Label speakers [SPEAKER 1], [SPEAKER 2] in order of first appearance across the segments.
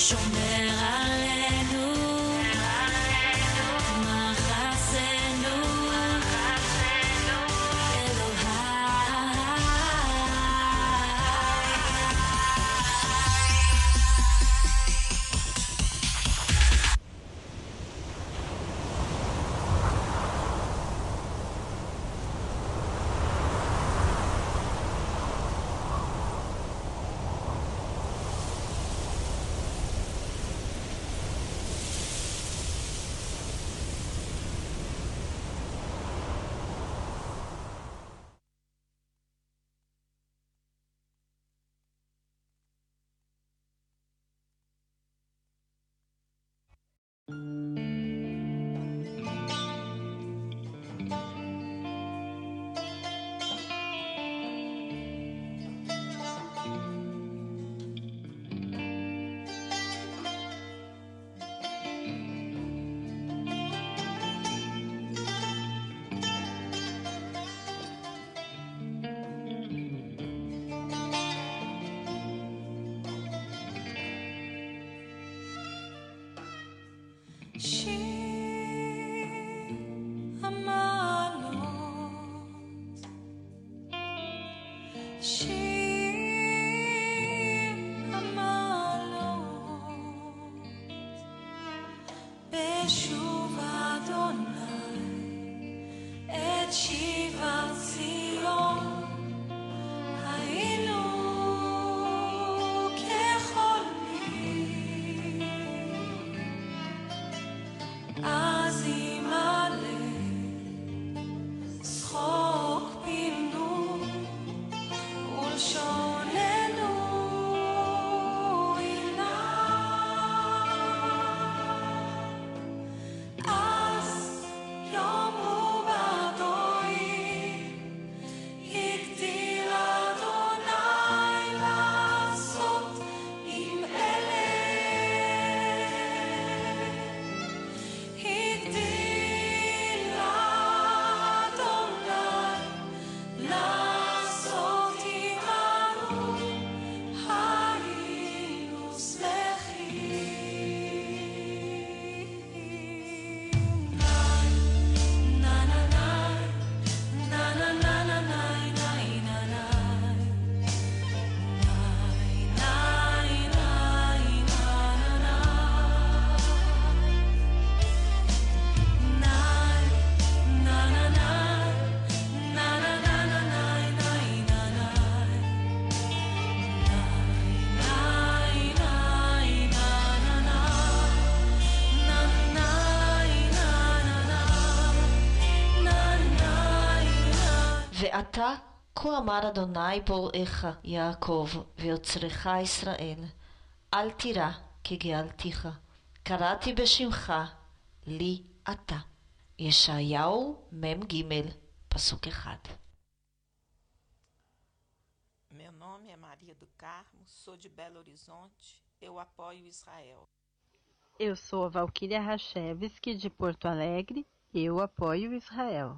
[SPEAKER 1] Show me.
[SPEAKER 2] ועתה כה אמר אדוני בוראך יעקב ויוצרך ישראל אל תירא כי גאלתיך קראתי בשמך לי אתה. ישעיהו מ"ג פסוק אחד
[SPEAKER 3] Meu nome é Maria do Carmo, sou de Belo Horizonte, eu apoio Israel.
[SPEAKER 4] Eu sou a Valquíria Rachevski, de Porto Alegre. Eu apoio Israel.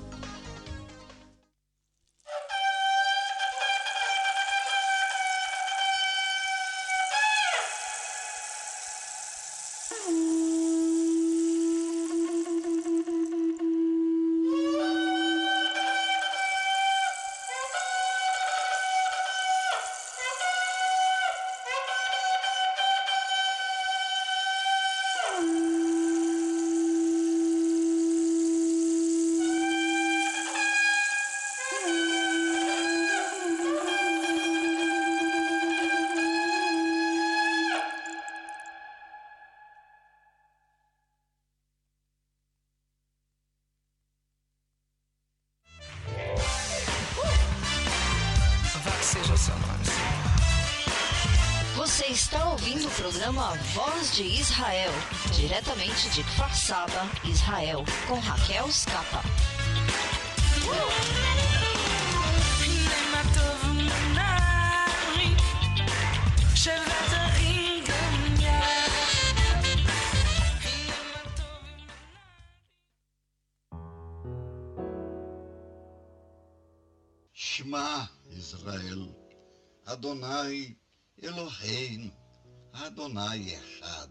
[SPEAKER 2] diretamente de Kfar Saba, Israel, com Raquel Scapa.
[SPEAKER 5] Shema Israel, Adonai Eloheinu, Adonai Echad.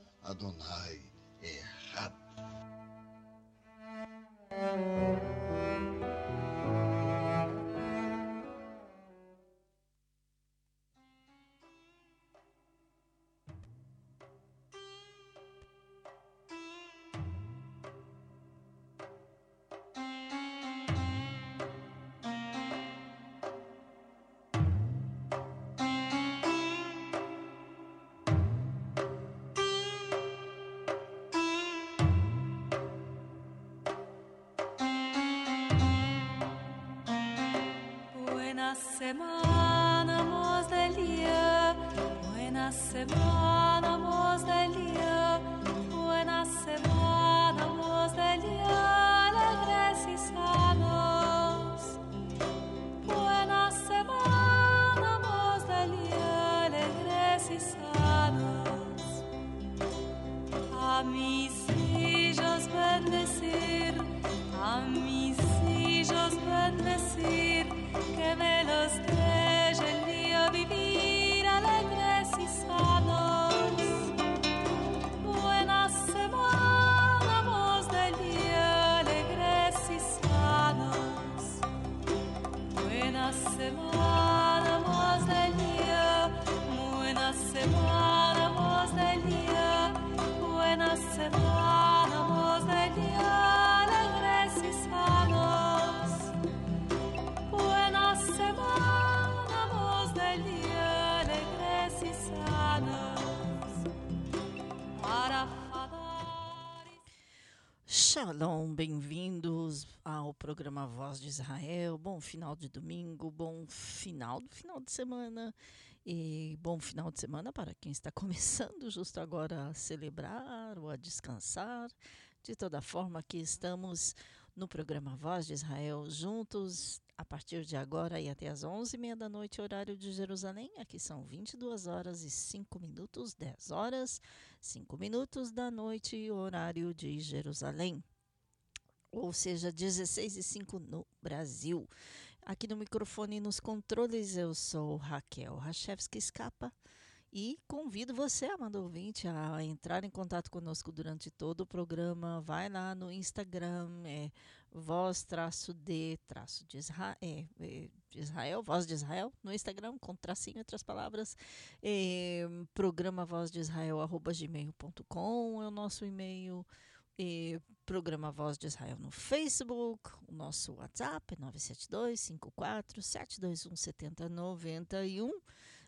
[SPEAKER 5] Adonai Echad.
[SPEAKER 6] Buena
[SPEAKER 7] Shalom, bem-vindos ao programa Voz de Israel. Bom final de domingo, bom final do final de semana e bom final de semana para quem está começando justo agora a celebrar ou a descansar. De toda forma, aqui estamos no programa Voz de Israel juntos a partir de agora e até às 11h30 da noite, horário de Jerusalém. Aqui são 22 horas e 5 minutos, 10 horas, 5 minutos da noite, horário de Jerusalém. Ou seja, 16 e 5 no Brasil. Aqui no microfone e nos controles eu sou Raquel Rachevski Escapa e convido você, amado ouvinte, a entrar em contato conosco durante todo o programa. Vai lá no Instagram, é voz de Israel, é, é, voz de Israel, no Instagram, com tracinho outras palavras. É, programa voz de Israel, arroba gmail.com é o nosso e-mail. E programa Voz de Israel no Facebook, o nosso WhatsApp é 972 54 721 7091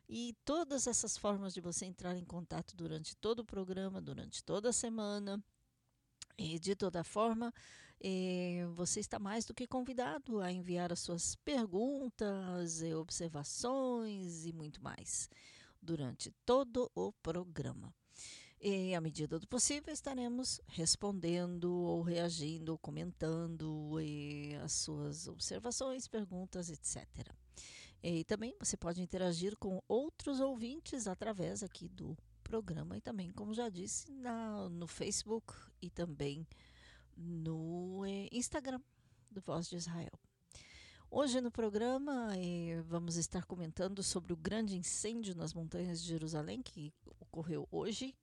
[SPEAKER 7] e todas essas formas de você entrar em contato durante todo o programa, durante toda a semana. E de toda forma, eh, você está mais do que convidado a enviar as suas perguntas, observações e muito mais durante todo o programa. E, à medida do possível, estaremos respondendo ou reagindo ou comentando eh, as suas observações, perguntas, etc. E também você pode interagir com outros ouvintes através aqui do programa e também, como já disse, na, no Facebook e também no eh, Instagram do Voz de Israel. Hoje no programa eh, vamos estar comentando sobre o grande incêndio nas montanhas de Jerusalém que ocorreu hoje, e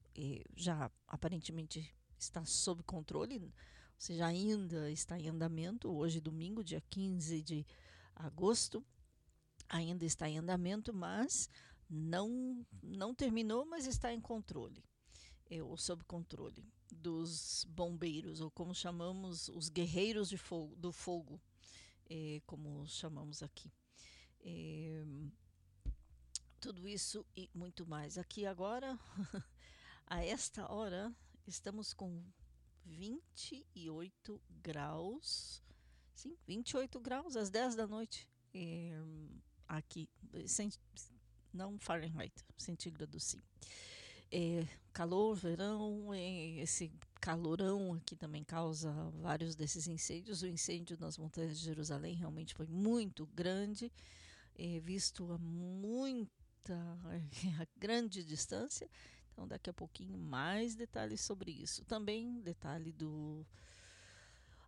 [SPEAKER 7] já aparentemente está sob controle, ou seja, ainda está em andamento. Hoje, domingo, dia 15 de agosto, ainda está em andamento, mas não, não terminou, mas está em controle, é, ou sob controle dos bombeiros, ou como chamamos, os guerreiros de fogo, do fogo, é, como chamamos aqui. É, tudo isso e muito mais. Aqui agora, a esta hora, estamos com 28 graus. Sim, 28 graus às 10 da noite. É, aqui, não Fahrenheit, centígrado sim. É, calor, verão, é, esse calorão aqui também causa vários desses incêndios. O incêndio nas montanhas de Jerusalém realmente foi muito grande, visto a muita a grande distância. Então, daqui a pouquinho, mais detalhes sobre isso. Também detalhe do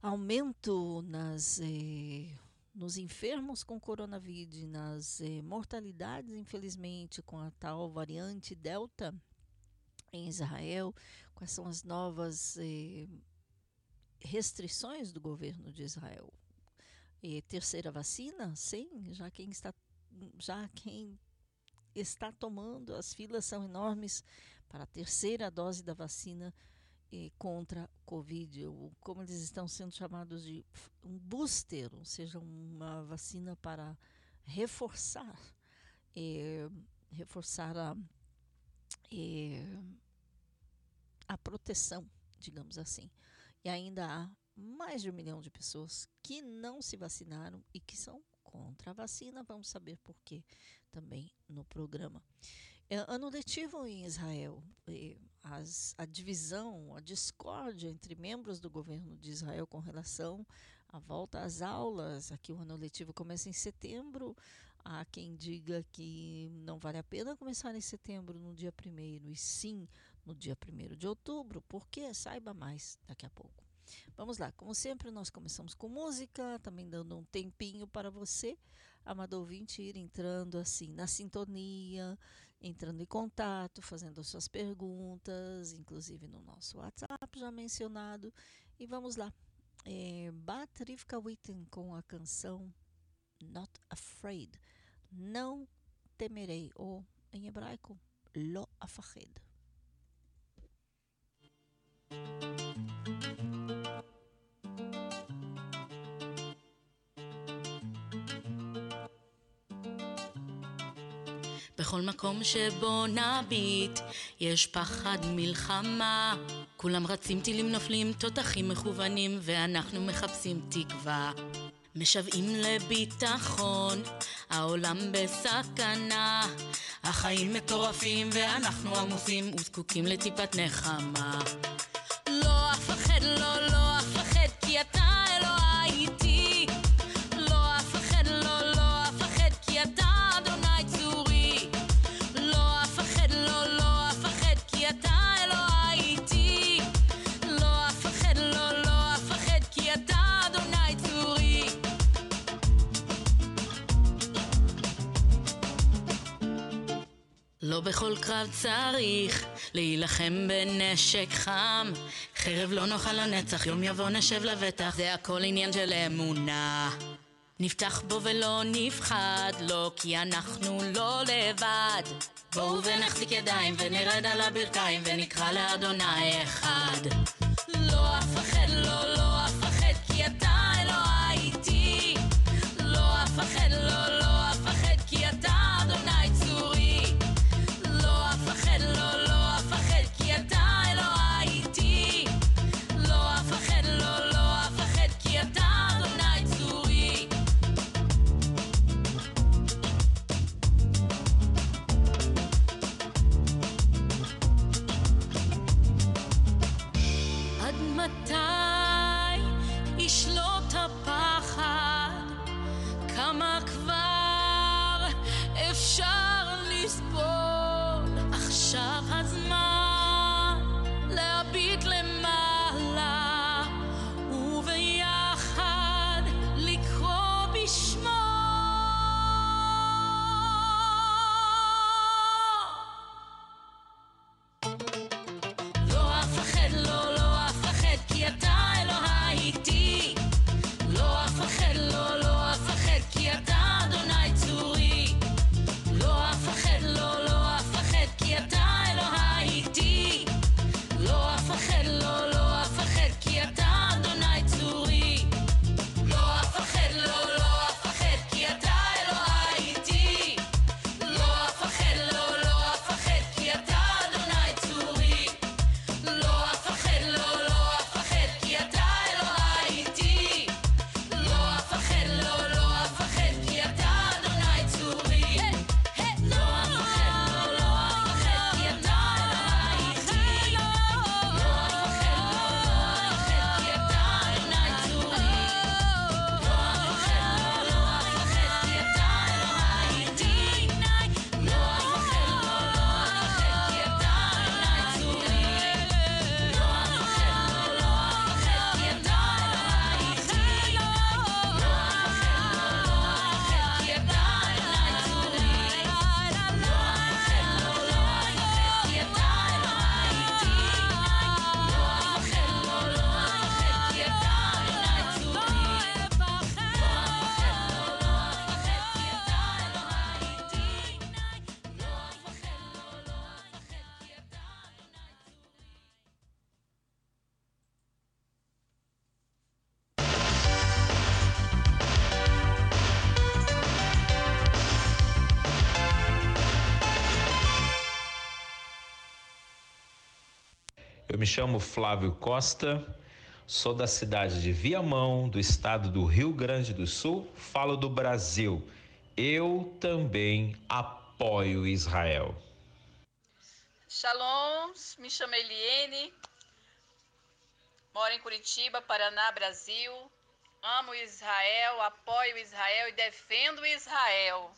[SPEAKER 7] aumento nas, eh, nos enfermos com coronavírus, nas eh, mortalidades, infelizmente, com a tal variante Delta em Israel. Quais são as novas eh, restrições do governo de Israel? terceira vacina? Sim, já quem está já quem está tomando, as filas são enormes para a terceira dose da vacina eh, contra Covid, ou como eles estão sendo chamados de um booster, ou seja, uma vacina para reforçar, eh, reforçar a, eh, a proteção, digamos assim. E ainda há mais de um milhão de pessoas que não se vacinaram e que são contra a vacina. Vamos saber por quê também no programa. É, ano letivo em Israel, as, a divisão, a discórdia entre membros do governo de Israel com relação à volta às aulas. Aqui o ano letivo começa em setembro. Há quem diga que não vale a pena começar em setembro, no dia primeiro, e sim no dia primeiro de outubro, porque saiba mais daqui a pouco. Vamos lá, como sempre, nós começamos com música, também dando um tempinho para você, amado ouvinte, ir entrando assim na sintonia, entrando em contato, fazendo suas perguntas, inclusive no nosso WhatsApp já mencionado. E vamos lá. É, Bat Rivka Witten com a canção Not Afraid. Não temerei, ou em hebraico, Lo Afached.
[SPEAKER 8] בכל מקום שבו נביט, יש פחד מלחמה. כולם רצים, טילים נופלים, תותחים מכוונים, ואנחנו מחפשים תקווה. משוועים לביטחון, העולם בסכנה. החיים מטורפים, ואנחנו עמוסים וזקוקים לטיפת נחמה. בכל קרב צריך להילחם בנשק חם. חרב לא נאכל לנצח, יום יבוא נשב לבטח, זה הכל עניין של אמונה. נפתח בו ולא נפחד, לא כי אנחנו לא לבד. בואו ונחזיק ידיים ונרד על הברכיים ונקרא לאדוני אחד. לא אפחד,
[SPEAKER 9] me chamo Flávio Costa, sou da cidade de Viamão, do estado do Rio Grande do Sul, falo do Brasil. Eu também apoio Israel.
[SPEAKER 10] Shalom, me chamo Eliene, moro em Curitiba, Paraná, Brasil. Amo Israel, apoio Israel e defendo Israel.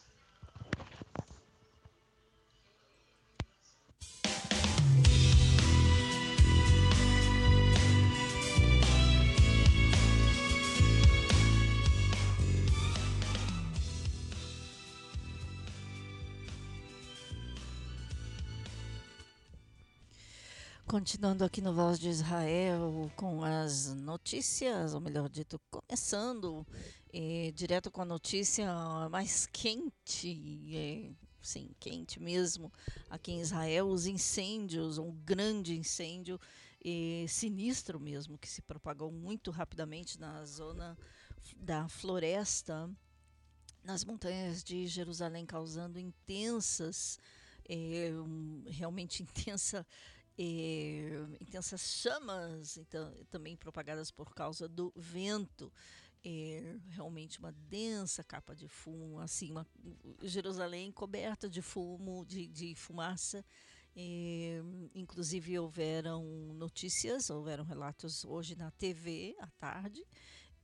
[SPEAKER 7] Continuando aqui no Voz de Israel com as notícias, ou melhor dito, começando é, direto com a notícia mais quente, é, sim, quente mesmo, aqui em Israel, os incêndios, um grande incêndio é, sinistro mesmo, que se propagou muito rapidamente na zona da floresta, nas montanhas de Jerusalém, causando intensas, um, realmente intensa é, intensas chamas então, também propagadas por causa do vento. É, realmente uma densa capa de fumo, assim, uma, Jerusalém coberta de fumo, de, de fumaça. É, inclusive houveram notícias, houveram relatos hoje na TV à tarde,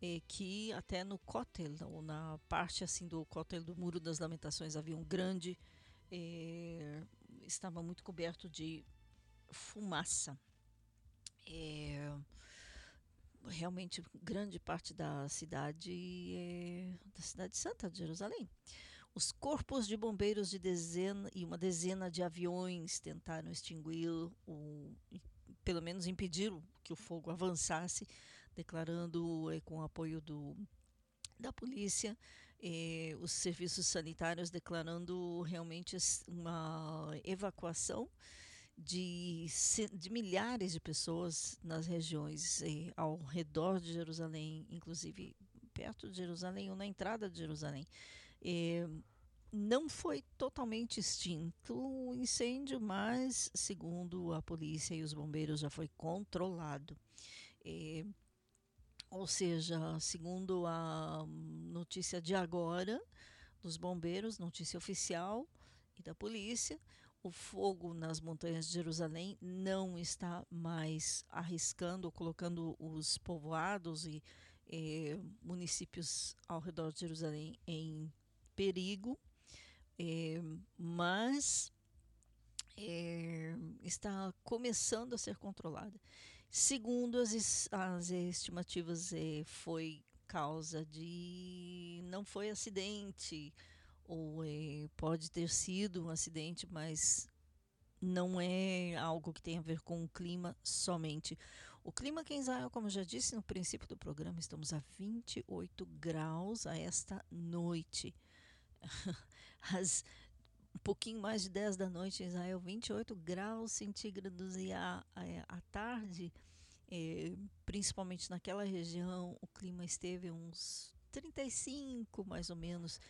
[SPEAKER 7] é, que até no Kotel, ou na parte assim do Kotel do Muro das Lamentações, havia um grande, estava muito coberto de fumaça. É, realmente grande parte da cidade é, da cidade santa de Jerusalém. Os corpos de bombeiros de dezena e uma dezena de aviões tentaram extinguir o, pelo menos impedir que o fogo avançasse, declarando é, com apoio do, da polícia, eh, os serviços sanitários declarando realmente uma evacuação de, de milhares de pessoas nas regiões eh, ao redor de Jerusalém, inclusive perto de Jerusalém ou na entrada de Jerusalém. Eh, não foi totalmente extinto o incêndio, mas, segundo a polícia e os bombeiros, já foi controlado. Eh, ou seja, segundo a notícia de agora dos bombeiros, notícia oficial e da polícia, o fogo nas montanhas de Jerusalém não está mais arriscando colocando os povoados e eh, municípios ao redor de Jerusalém em perigo, eh, mas eh, está começando a ser controlada. Segundo as, as estimativas, foi causa de. não foi acidente ou é, pode ter sido um acidente, mas não é algo que tem a ver com o clima somente. O clima aqui em Israel, como eu já disse no princípio do programa, estamos a 28 graus a esta noite. Às um pouquinho mais de 10 da noite em Israel, 28 graus centígrados e à, à tarde, é, principalmente naquela região, o clima esteve uns 35 mais ou menos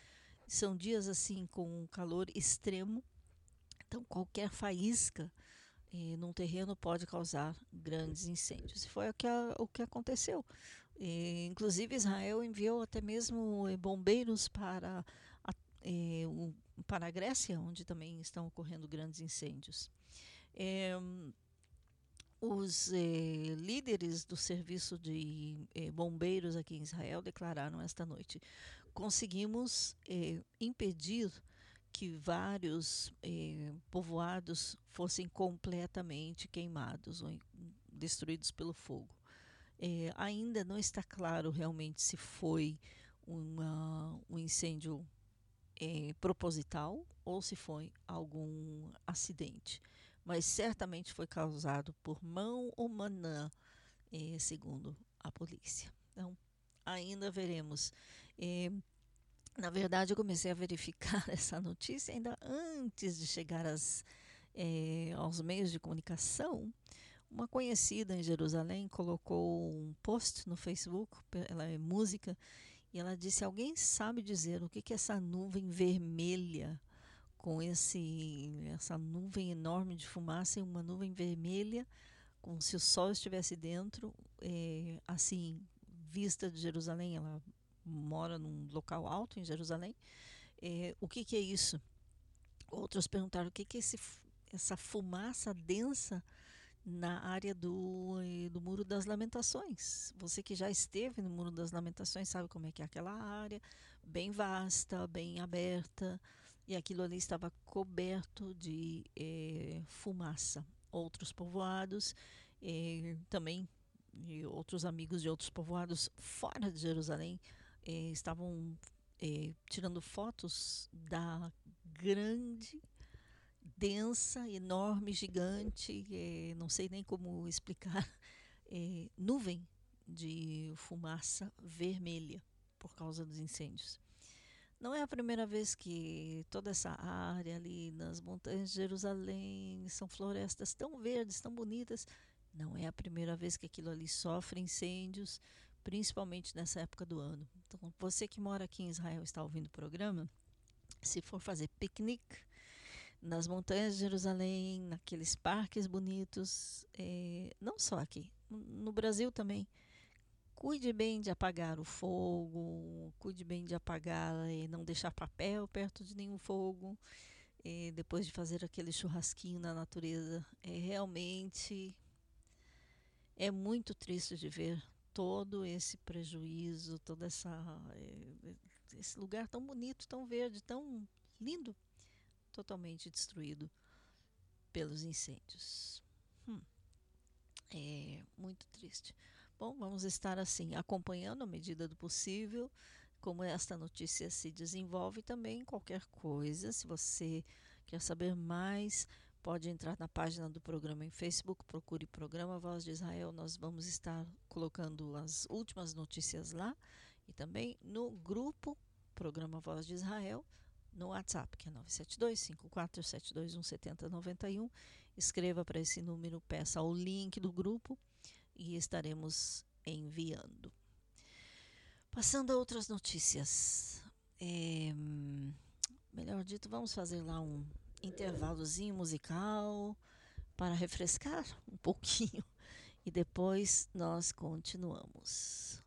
[SPEAKER 7] são dias assim com calor extremo, então qualquer faísca eh, num terreno pode causar grandes incêndios. E foi o que, a, o que aconteceu. Eh, inclusive Israel enviou até mesmo eh, bombeiros para a, eh, o, para a Grécia, onde também estão ocorrendo grandes incêndios. Eh, os eh, líderes do serviço de eh, bombeiros aqui em Israel declararam esta noite: conseguimos eh, impedir que vários eh, povoados fossem completamente queimados ou destruídos pelo fogo. Eh, ainda não está claro realmente se foi uma, um incêndio eh, proposital ou se foi algum acidente, mas certamente foi causado por mão humana, eh, segundo a polícia. Então, ainda veremos é, na verdade, eu comecei a verificar essa notícia ainda antes de chegar às, é, aos meios de comunicação. Uma conhecida em Jerusalém colocou um post no Facebook, ela é música, e ela disse: Alguém sabe dizer o que, que é essa nuvem vermelha, com esse, essa nuvem enorme de fumaça e uma nuvem vermelha como se o sol estivesse dentro, é, assim, vista de Jerusalém, ela mora num local alto em Jerusalém. É, o que, que, é isso? Outros perguntaram o que, que é esse, essa fumaça densa na área do, eh, do Muro das Lamentações. Você que já esteve no Muro das Lamentações sabe como é que é aquela área, bem vasta, bem aberta, e aquilo ali estava coberto de eh, fumaça. Outros povoados, também outros amigos de outros povoados fora de Jerusalém estavam tirando fotos da grande densa, enorme, gigante, é, não sei nem como explicar, nuvem de fumaça vermelha por causa dos incêndios. Não é a primeira vez que toda essa área ali nas montanhas de Jerusalém são florestas tão verdes, tão bonitas. Não é a primeira vez que aquilo ali sofre incêndios, principalmente nessa época do ano. Então, você que mora aqui em Israel está ouvindo o programa, se for fazer piquenique, nas montanhas de Jerusalém, naqueles parques bonitos, é, não só aqui, no Brasil também. Cuide bem de apagar o fogo, cuide bem de apagar e não deixar papel perto de nenhum fogo. É, depois de fazer aquele churrasquinho na natureza, é realmente é muito triste de ver todo esse prejuízo, toda essa é, esse lugar tão bonito, tão verde, tão lindo totalmente destruído pelos incêndios. Hum. É muito triste. Bom, vamos estar assim, acompanhando à medida do possível como esta notícia se desenvolve também qualquer coisa. Se você quer saber mais, pode entrar na página do programa em Facebook, procure Programa Voz de Israel. Nós vamos estar colocando as últimas notícias lá e também no grupo Programa Voz de Israel no WhatsApp, que é 972-5472-17091. Escreva para esse número, peça o link do grupo e estaremos enviando. Passando a outras notícias. É, melhor dito, vamos fazer lá um intervalozinho musical para refrescar um pouquinho e depois nós continuamos.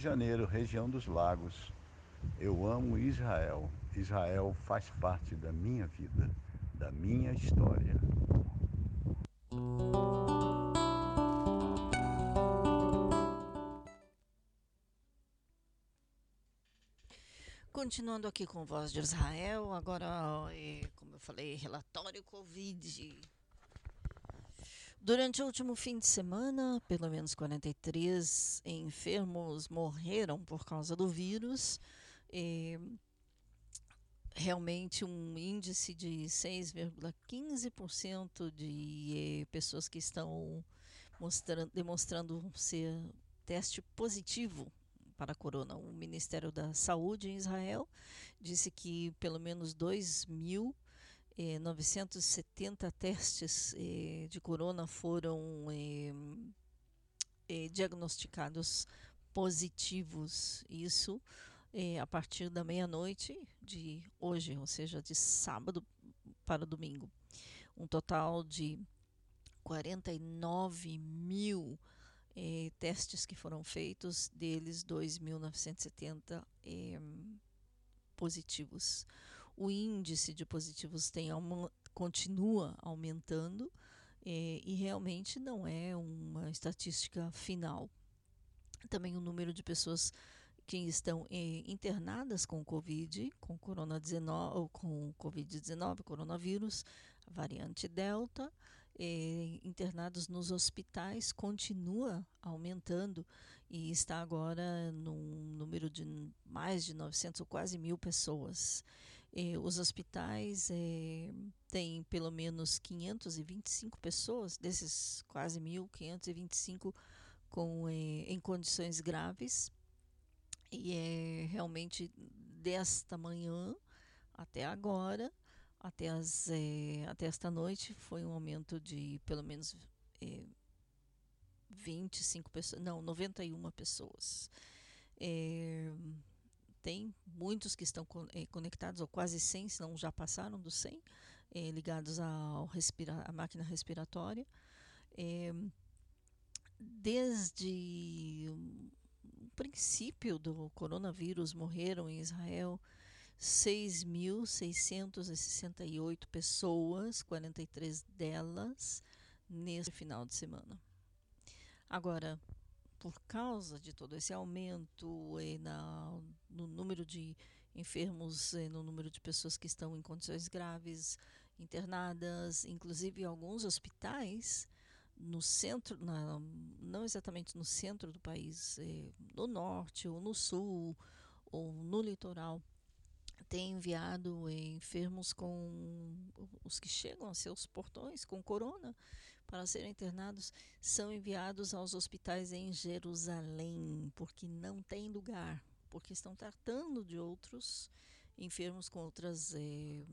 [SPEAKER 11] De Janeiro, região dos Lagos. Eu amo Israel. Israel faz parte da minha vida, da minha história.
[SPEAKER 7] Continuando aqui com Voz de Israel, agora, como eu falei, relatório Covid. Durante o último fim de semana, pelo menos 43 enfermos morreram por causa do vírus. É, realmente um índice de 6,15% de eh, pessoas que estão mostrando, demonstrando ser teste positivo para a corona. O Ministério da Saúde em Israel disse que pelo menos 2.970 eh, testes eh, de corona foram eh, diagnosticados positivos. Isso a partir da meia-noite de hoje, ou seja, de sábado para domingo. Um total de 49 mil testes que foram feitos, deles 2.970 eh, positivos. O índice de positivos tem continua aumentando eh, e realmente não é uma estatística final. Também o número de pessoas que estão eh, internadas com Covid, com Corona-19, com Covid-19, coronavírus, variante Delta, eh, internados nos hospitais continua aumentando e está agora num número de mais de 900 ou quase mil pessoas. Eh, os hospitais eh, têm pelo menos 525 pessoas, desses quase mil, 525 com, eh, em condições graves. E é realmente desta manhã até agora até, as, é, até esta noite foi um aumento de pelo menos é, 25 pessoas, não, 91 pessoas. É, muitos que estão é, conectados, ou quase 100, se não já passaram dos 100, é, ligados ao respira à máquina respiratória. É, desde o princípio do coronavírus morreram em Israel 6.668 pessoas, 43 delas, nesse final de semana. Agora, por causa de todo esse aumento eh, na, no número de enfermos, eh, no número de pessoas que estão em condições graves, internadas, inclusive alguns hospitais no centro, na, não exatamente no centro do país, eh, no norte ou no sul ou no litoral, tem enviado enfermos com os que chegam a seus portões com corona para serem internados são enviados aos hospitais em Jerusalém porque não tem lugar porque estão tratando de outros enfermos com outras eh,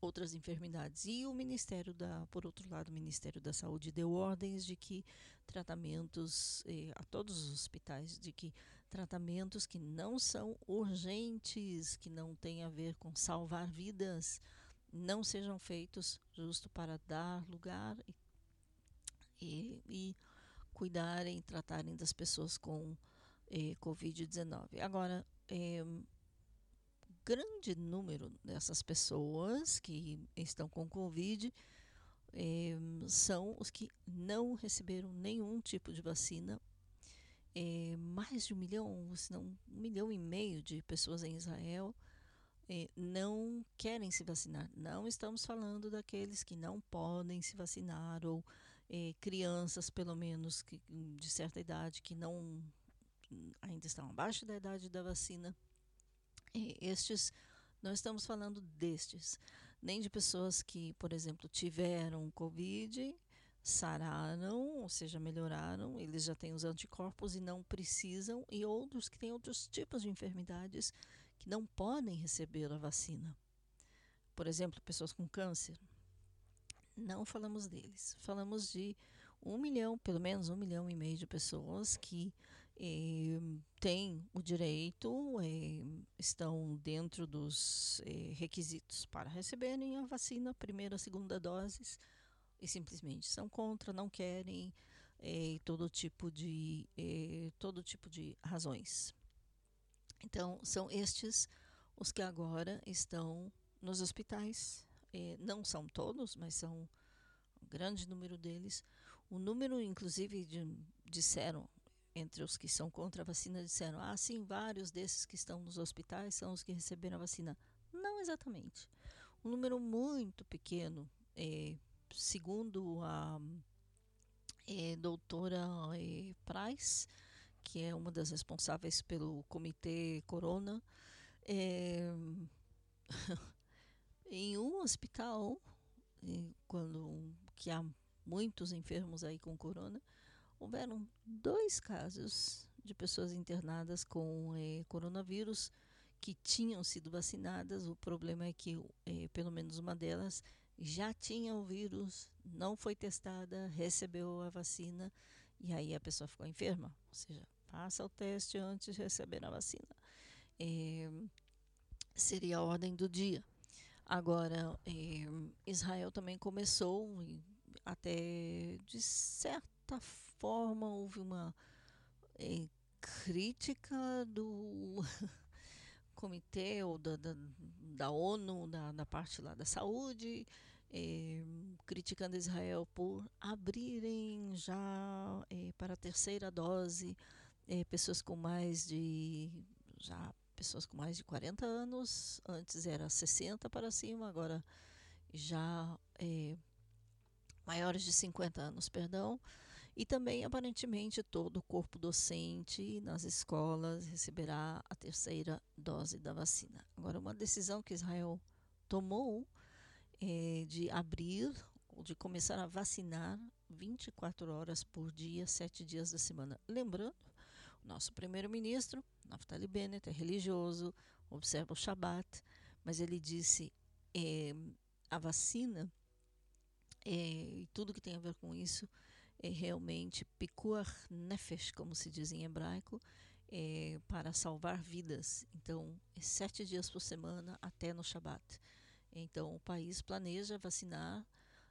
[SPEAKER 7] outras enfermidades. E o Ministério da por outro lado o Ministério da Saúde deu ordens de que tratamentos eh, a todos os hospitais de que tratamentos que não são urgentes, que não têm a ver com salvar vidas, não sejam feitos justo para dar lugar e, e, e cuidarem, tratarem das pessoas com eh, Covid-19. Agora, eh, grande número dessas pessoas que estão com Covid eh, são os que não receberam nenhum tipo de vacina é, mais de um milhão, se não um milhão e meio de pessoas em Israel é, não querem se vacinar. Não estamos falando daqueles que não podem se vacinar ou é, crianças, pelo menos, que, de certa idade, que não ainda estão abaixo da idade da vacina. estes, não estamos falando destes, nem de pessoas que, por exemplo, tiveram Covid sararam, ou seja, melhoraram, eles já têm os anticorpos e não precisam, e outros que têm outros tipos de enfermidades que não podem receber a vacina. Por exemplo, pessoas com câncer. Não falamos deles. Falamos de um milhão, pelo menos um milhão e meio de pessoas que eh, têm o direito, eh, estão dentro dos eh, requisitos para receberem a vacina, primeira, segunda doses e simplesmente são contra, não querem, todo tipo de todo tipo de razões. Então são estes os que agora estão nos hospitais. Não são todos, mas são um grande número deles. O número, inclusive, de, disseram entre os que são contra a vacina disseram: ah, sim, vários desses que estão nos hospitais são os que receberam a vacina. Não exatamente. Um número muito pequeno, é, segundo a é, doutora é, Price, que é uma das responsáveis pelo Comitê Corona, é, em um hospital, quando que há muitos enfermos aí com corona, houveram dois casos de pessoas internadas com eh, coronavírus que tinham sido vacinadas. O problema é que eh, pelo menos uma delas já tinha o vírus, não foi testada, recebeu a vacina e aí a pessoa ficou enferma. Ou seja, passa o teste antes de receber a vacina. Eh, seria a ordem do dia. Agora, Israel também começou, até de certa forma houve uma é, crítica do comitê ou da, da, da ONU, da, da, parte lá da saúde, é, criticando Israel por abrirem já é, para a terceira dose pessoas com mais de já pessoas com mais de 40 anos, antes era 60 para cima, agora já maiores de 50 anos, perdão, e também, aparentemente, todo o corpo docente nas escolas receberá a terceira dose da vacina. Agora, uma decisão que Israel tomou é de abrir ou de começar a vacinar 24 horas por dia, sete dias da semana. Lembrando, o nosso primeiro-ministro, Naftali Bennett, é religioso, observa o Shabat, mas ele disse é, a vacina é, e tudo que tem a ver com isso é realmente pikuar nefesh, como se diz em hebraico, é, para salvar vidas. Então, é sete dias por semana até no Shabat. Então, o país planeja vacinar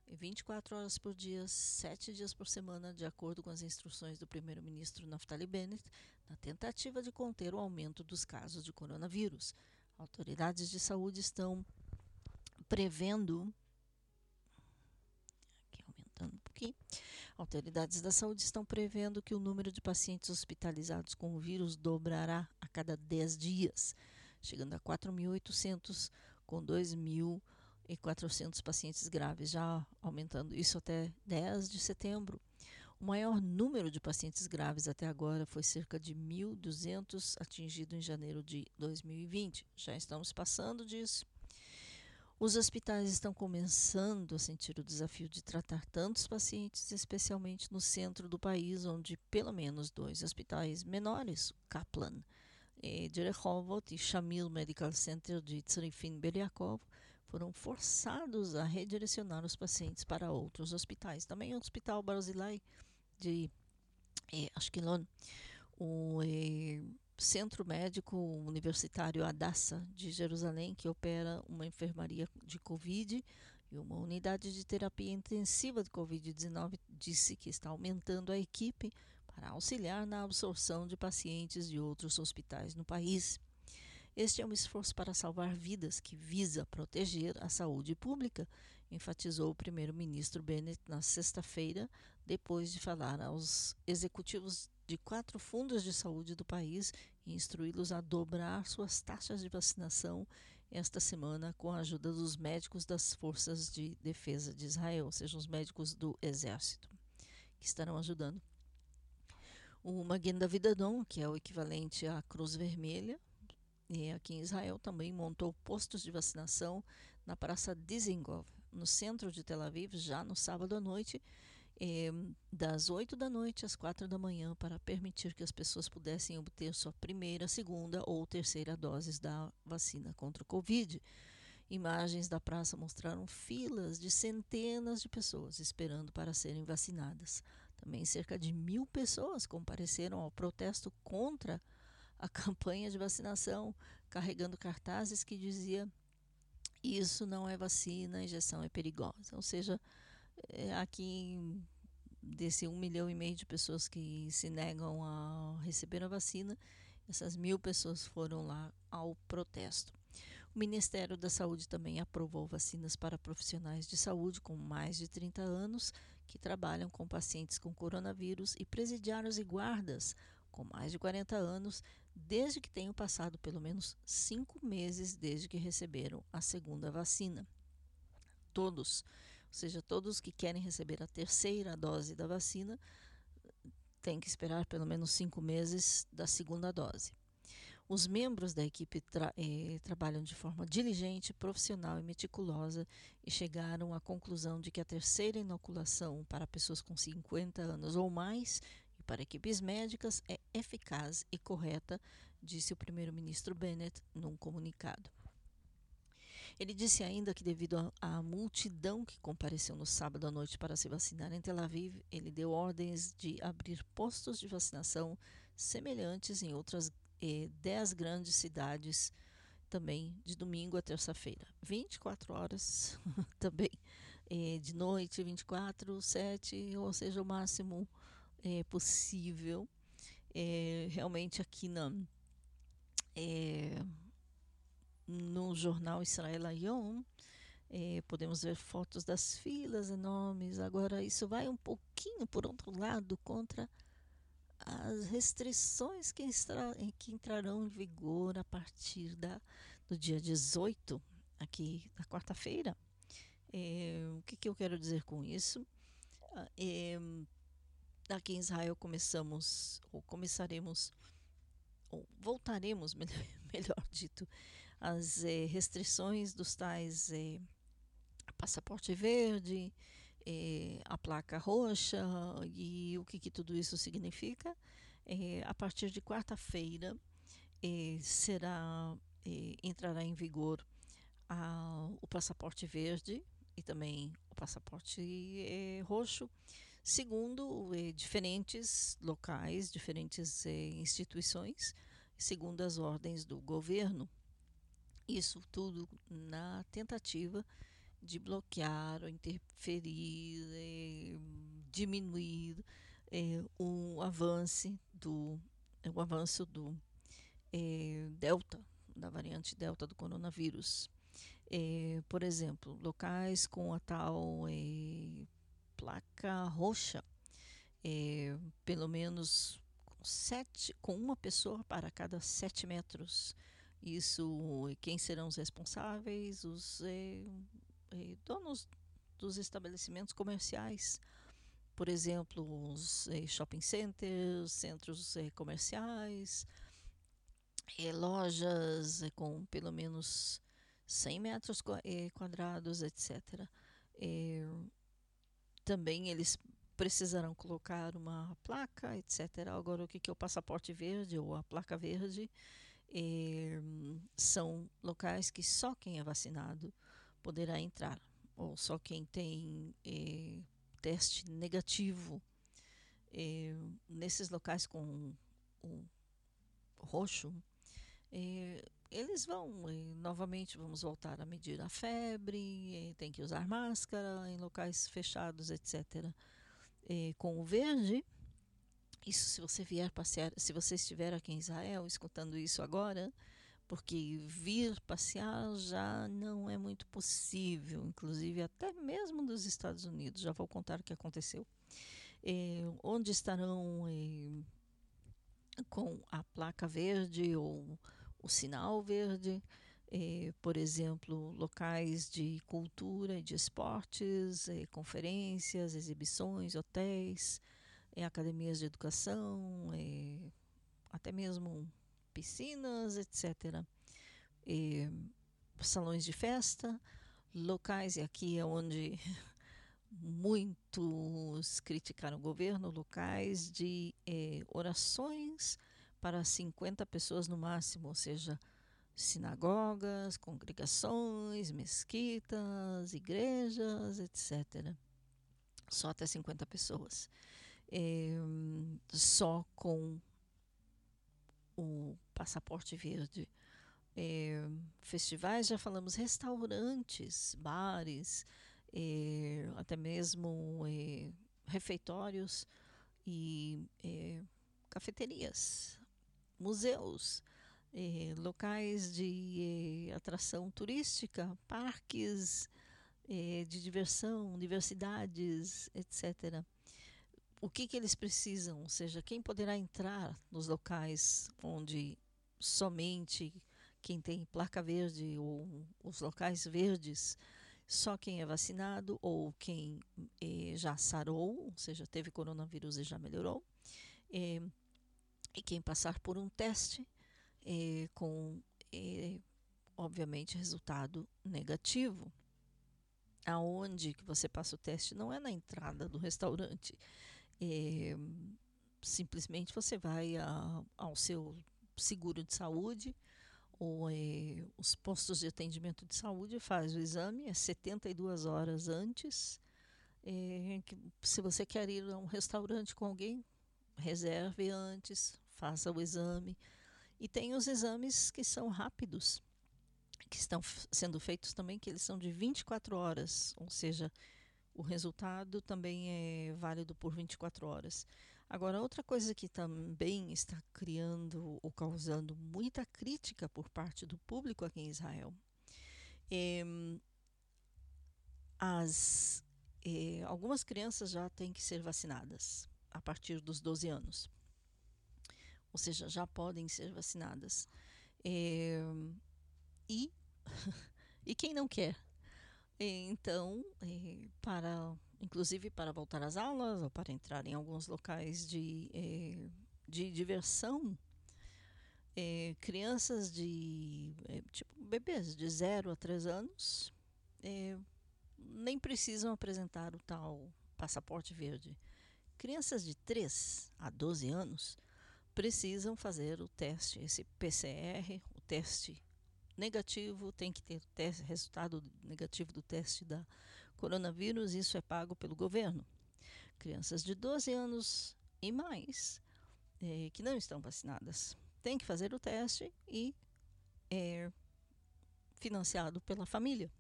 [SPEAKER 7] 24 horas por dia, sete dias por semana, de acordo com as instruções do primeiro-ministro Naftali Bennett, na tentativa de conter o aumento dos casos de coronavírus. Autoridades de saúde estão prevendo aqui aumentando um pouquinho Autoridades da saúde estão prevendo que o número de pacientes hospitalizados com o vírus dobrará a cada 10 dias, chegando a 4.800, com 2.400 pacientes graves, já aumentando isso até 10 de setembro. O maior número de pacientes graves até agora foi cerca de 1.200, atingido em janeiro de 2020. Já estamos passando disso. Os hospitais estão começando a sentir o desafio de tratar tantos pacientes, especialmente no centro do país, onde pelo menos dois hospitais menores, Kaplan eh, de Rehovot e Shamil Medical Center de Tzrifin Beliakov, foram forçados a redirecionar os pacientes para outros hospitais. Também o Hospital Barzilai de eh, Ashkelon, o eh, Centro Médico Universitário Adassa de Jerusalém, que opera uma enfermaria de Covid e uma unidade de terapia intensiva de Covid-19, disse que está aumentando a equipe para auxiliar na absorção de pacientes de outros hospitais no país. Este é um esforço para salvar vidas que visa proteger a saúde pública, enfatizou o primeiro-ministro Bennett na sexta-feira, depois de falar aos executivos de quatro fundos de saúde do país e instruí-los a dobrar suas taxas de vacinação esta semana com a ajuda dos médicos das Forças de Defesa de Israel, ou seja, os médicos do Exército, que estarão ajudando. O Maguen David Adom, que é o equivalente à Cruz Vermelha, e aqui em Israel também montou postos de vacinação na Praça Dizengoff, no centro de Tel Aviv, já no sábado à noite, das 8 da noite às 4 da manhã para permitir que as pessoas pudessem obter sua primeira, segunda ou terceira doses da vacina contra o Covid. Imagens da praça mostraram filas de centenas de pessoas esperando para serem vacinadas. Também cerca de mil pessoas compareceram ao protesto contra a campanha de vacinação, carregando cartazes que dizia isso não é vacina, a injeção é perigosa. Ou seja, é, aqui desse um milhão e meio de pessoas que se negam a receber a vacina, essas mil pessoas foram lá ao protesto. O Ministério da Saúde também aprovou vacinas para profissionais de saúde com mais de 30 anos que trabalham com pacientes com coronavírus e presidiários e guardas com mais de 40 anos, desde que tenham passado pelo menos cinco meses desde que receberam a segunda vacina. Todos, ou seja, todos que querem receber a terceira dose da vacina, têm que esperar pelo menos cinco meses da segunda dose. Os membros da equipe tra eh, trabalham de forma diligente, profissional e meticulosa e chegaram à conclusão de que a terceira inoculação para pessoas com 50 anos ou mais para equipes médicas é eficaz e correta, disse o primeiro-ministro Bennett num comunicado. Ele disse ainda que, devido à multidão que compareceu no sábado à noite para se vacinar em Tel Aviv, ele deu ordens de abrir postos de vacinação semelhantes em outras eh, 10 grandes cidades também de domingo a terça-feira. 24 horas também. Eh, de noite, 24, 7, ou seja, o máximo eh, possível. Eh, realmente aqui na, eh, no jornal Israel Ayom, eh, podemos ver fotos das filas enormes. Agora, isso vai um pouquinho, por outro lado, contra as restrições que, que entrarão em vigor a partir da, do dia 18, aqui na quarta-feira. É, o que, que, eu quero dizer com isso? É, aqui em Israel começamos, ou começaremos, ou voltaremos, melhor, melhor dito, as é, restrições dos tais é, passaporte verde, é, a placa roxa e o que, que tudo isso significa. É, a partir de quarta-feira será entrará em vigor a, o passaporte verde e também o passaporte roxo, segundo diferentes locais, diferentes instituições, segundo as ordens do governo. Isso tudo na tentativa de bloquear ou interferir, é, diminuir é, o avanço do o avanço do delta da variante delta do coronavírus. por exemplo, locais com a tal placa roxa, pelo menos sete, com uma pessoa para cada sete metros. Isso, quem serão os responsáveis? Os eh, donos dos estabelecimentos comerciais, por exemplo, os eh, shopping centers, centros eh, comerciais, eh, lojas com pelo menos 100 metros quadrados, etc. também eles precisarão colocar uma placa, etc. Agora, o que, que é o passaporte verde ou a placa verde? são locais que só quem é vacinado poderá entrar, ou só quem tem eh, teste negativo eh, nesses locais com o roxo, eles vão novamente vamos voltar a medir a febre, tem que usar máscara em locais fechados, etc. com o verde, isso se você vier passear, se você estiver aqui em Israel escutando isso agora, porque vir passear já não é muito possível, inclusive até mesmo dos Estados Unidos. Já vou contar o que aconteceu. É, onde estarão é, com a placa verde ou o sinal verde, é, por exemplo, locais de cultura de esportes, é, conferências, exibições, hotéis, é, academias de educação, é, até mesmo piscinas, etc. E, salões de festa, locais, e aqui é onde muitos criticaram o governo, locais de eh, orações para 50 pessoas no máximo, ou seja, sinagogas, congregações, mesquitas, igrejas, etc. Só até 50 pessoas. É, só com o passaporte verde. É, festivais, já falamos, restaurantes, bares, é, até mesmo refeitórios e cafeterias, museus, é, locais de é, atração turística, parques é, de diversão, universidades, etc. O que, que eles precisam? Ou seja, quem poderá entrar nos locais onde somente quem tem placa verde ou os locais verdes, só quem é vacinado ou quem eh, já sarou, ou seja, teve coronavírus e já melhorou, eh, e quem passar por um teste eh, com, obviamente, resultado negativo. Aonde que você passa o teste não é na entrada do restaurante. simplesmente você vai a, ao seu seguro de saúde ou é, os postos de atendimento de saúde faz o exame, é 72 horas antes. É, que, se você quer ir a um restaurante com alguém, reserve antes, faça o exame. E tem os exames que são rápidos, que estão sendo feitos também, que eles são de 24 horas, ou seja, o resultado também é válido por 24 horas. Agora, outra coisa que também está criando ou causando muita crítica por parte do público aqui em Israel é, as, é, algumas crianças já têm que ser vacinadas a partir dos 12 anos. Ou seja, já podem ser vacinadas. É, e, e quem não quer? Então, é, para inclusive para voltar às aulas ou para entrar em alguns locais de, eh, de diversão. Crianças de, tipo, bebês de 0 a 3 anos, nem precisam apresentar o tal passaporte verde. Crianças de 3 a 12 anos precisam fazer o teste, esse PCR, o teste negativo, tem que ter teste, resultado negativo do teste da coronavírus, isso é pago pelo governo. Crianças de 12 anos e mais é, que não estão vacinadas têm que fazer o teste e é financiado pela família.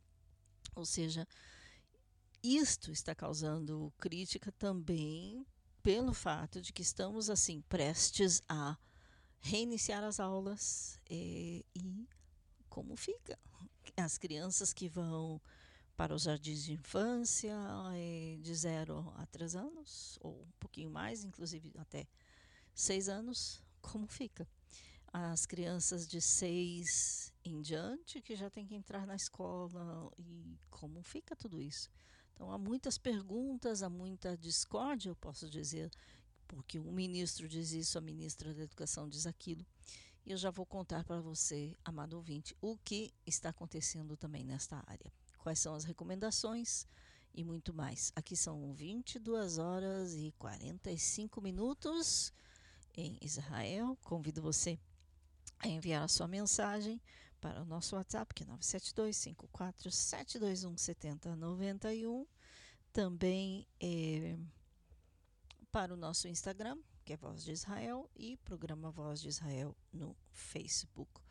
[SPEAKER 7] Ou seja, isto está causando crítica também pelo fato de que estamos assim prestes a reiniciar as aulas é, e como fica as crianças que vão para os jardins de infância de 0 a 3 anos, ou um pouquinho mais, inclusive até 6 anos, como fica? As crianças de 6 em diante que já têm que entrar na escola e como fica tudo isso? Então há muitas perguntas, há muita discórdia, eu posso dizer, porque o ministro diz isso, a ministra da Educação diz aquilo. E eu já vou contar para você, amado ouvinte, o que está acontecendo também nesta área quais são as recomendações e muito mais. Aqui são 22 horas e 45 minutos em Israel. Convido você a enviar a sua mensagem para o nosso WhatsApp, que é 97254-721-7091. Também é, para o nosso Instagram, que é Voz de Israel, e programa Voz de Israel no Facebook.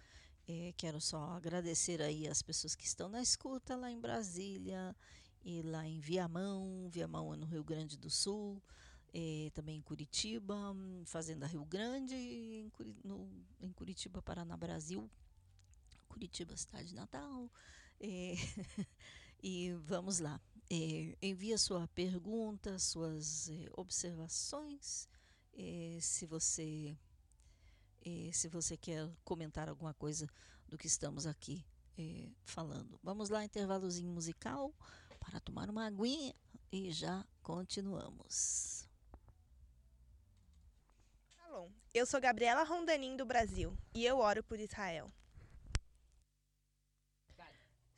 [SPEAKER 7] É, quero só agradecer aí as pessoas que estão na escuta lá em Brasília e lá em Viamão, Viamão é no Rio Grande do Sul, é, também em Curitiba, Fazenda Rio Grande, em, no, em Curitiba, Paraná, Brasil, Curitiba, cidade natal. É, e vamos lá. É, envia sua pergunta, suas é, observações. É, se você eh, se você quer comentar alguma coisa do que estamos aqui eh, falando. Vamos lá, intervalozinho musical para tomar uma aguinha e já continuamos.
[SPEAKER 12] Eu sou Gabriela Rondanin do Brasil e eu oro por Israel.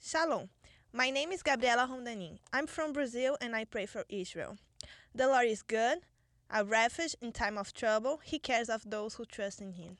[SPEAKER 12] Shalom, my name is Gabriela Rondanin. I'm from Brazil and I pray for Israel. The Lord is good. A refuge in time of trouble, he cares of those who trust in him.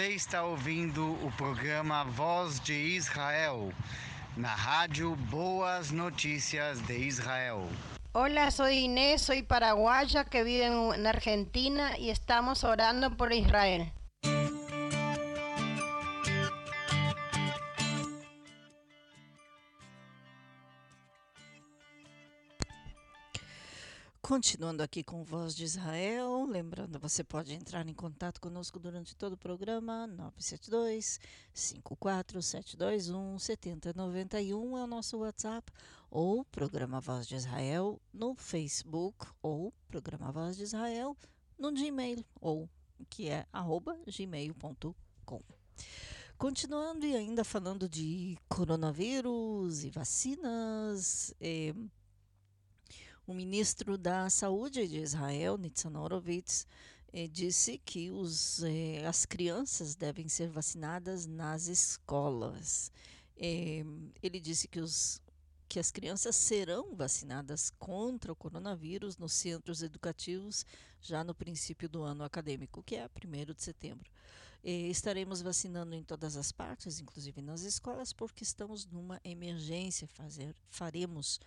[SPEAKER 13] Você está ouvindo o programa Voz de Israel, na rádio Boas Notícias de Israel.
[SPEAKER 14] Hola, soy Inés, soy paraguaya que vive en Argentina y estamos orando por Israel.
[SPEAKER 7] Continuando aqui com Voz de Israel, lembrando, você pode entrar em contato conosco durante todo o programa, 972 54721 7091 é o nosso WhatsApp, ou Programa Voz de Israel no Facebook, ou Programa Voz de Israel no Gmail, ou que é arroba gmail.com. Continuando e ainda falando de coronavírus e vacinas, eh, o ministro da Saúde de Israel, Nitzan Horowitz, eh, disse que os, eh, as crianças devem ser vacinadas nas escolas. Eh, ele disse que, os, que as crianças serão vacinadas contra o coronavírus nos centros educativos já no princípio do ano acadêmico, que é 1 de setembro. estaremos vacinando em todas as partes, inclusive nas escolas, porque estamos numa emergência. Fazer, faremos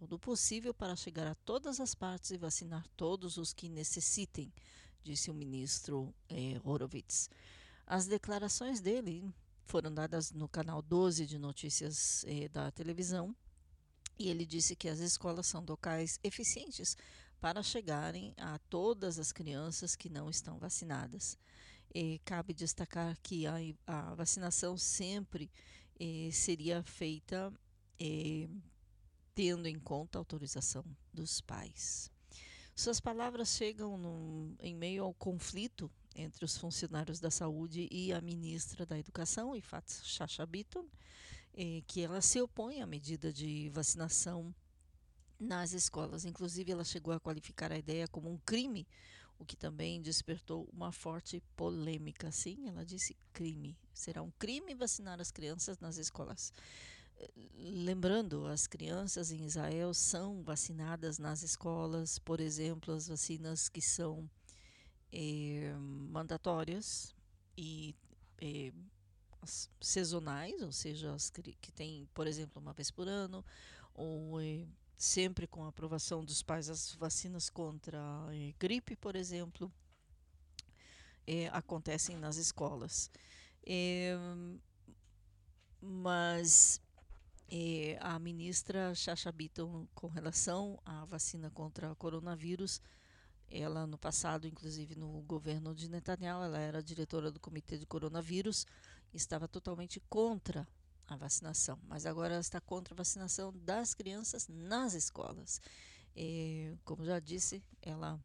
[SPEAKER 7] todo o possível para chegar a todas as partes e vacinar todos os que necessitem, disse o ministro eh, Horowitz. As declarações dele foram dadas no canal 12 de notícias eh, da televisão e ele disse que as escolas são locais eficientes para chegarem a todas as crianças que não estão vacinadas. E cabe destacar que a, a vacinação sempre eh, seria feita eh, tendo em conta a autorização dos pais. Suas palavras chegam no, em meio ao conflito entre os funcionários da saúde e a ministra da Educação, Ifat Chacha eh, que ela se opõe à medida de vacinação nas escolas. Inclusive, ela chegou a qualificar a ideia como um crime, o que também despertou uma forte polêmica. Sim, ela disse crime. Será um crime vacinar as crianças nas escolas lembrando, as crianças em Israel são vacinadas nas escolas, por exemplo, as vacinas que são eh, mandatórias e eh, sazonais, ou seja, as que tem, por exemplo, uma vez por ano, ou eh, sempre com a aprovação dos pais, as vacinas contra gripe, por exemplo, acontecem nas escolas. mas a ministra Chacha Bitton, com relação à vacina contra coronavírus, ela no passado, inclusive no governo de Netanyahu, ela era diretora do comitê de coronavírus, estava totalmente contra a vacinação, mas agora ela está contra a vacinação das crianças nas escolas. Eh, como já disse, ela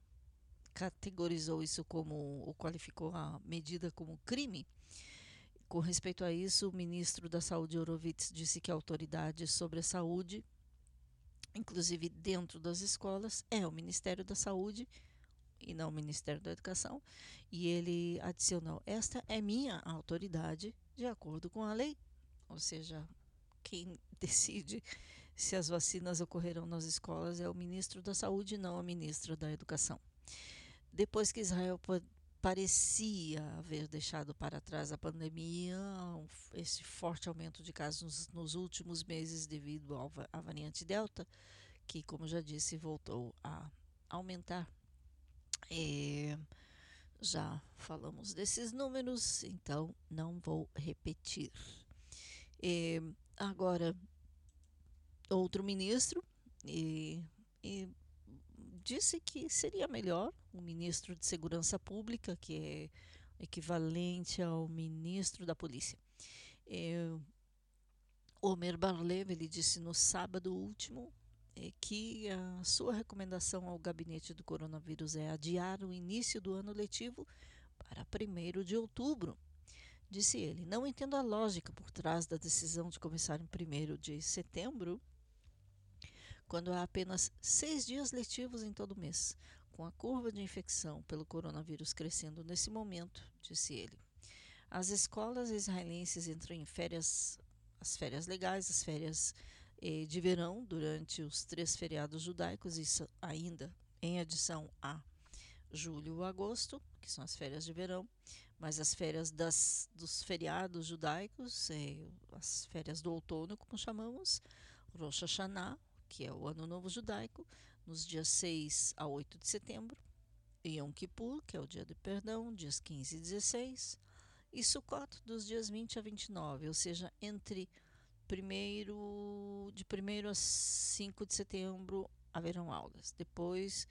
[SPEAKER 7] categorizou isso como, ou qualificou a medida como crime. Com respeito a isso, o ministro da Saúde, Orovitz, disse que a autoridade sobre a saúde, inclusive dentro das escolas, é o Ministério da Saúde e não o Ministério da Educação. E ele adicionou: Esta é minha autoridade de acordo com a lei. Ou seja, quem decide se as vacinas ocorrerão nas escolas é o ministro da Saúde, não a ministra da Educação. Depois que Israel parecia haver deixado para trás a pandemia, esse forte aumento de casos nos últimos meses devido à variante Delta, que, como já disse, voltou a aumentar. É, já falamos desses números, então não vou repetir. É, agora, outro ministro e, e disse que seria melhor o ministro de Segurança Pública, que é equivalente ao ministro da Polícia. É, Omer Barlev, ele disse no sábado último é, que a sua recomendação ao gabinete do coronavírus é adiar o início do ano letivo para 1 de outubro. Disse ele: Não entendo a lógica por trás da decisão de começar em 1 de setembro quando há apenas seis dias letivos em todo mês, com a curva de infecção pelo coronavírus crescendo nesse momento, disse ele. As escolas israelenses entram em férias, as férias legais, as férias eh, de verão, durante os três feriados judaicos, isso ainda em adição a julho e agosto, que são as férias de verão, mas as férias das, dos feriados judaicos, eh, as férias do outono, como chamamos, Rosh Hashanah, que é o Ano Novo Judaico, nos dias 6 a 8 de setembro, Yom Kippur, que é o dia do perdão, dias 15 e 16, e Sukkot dos dias 20 a 29, ou seja, entre primeiro de 1 a 5 de setembro haverão aulas. Depois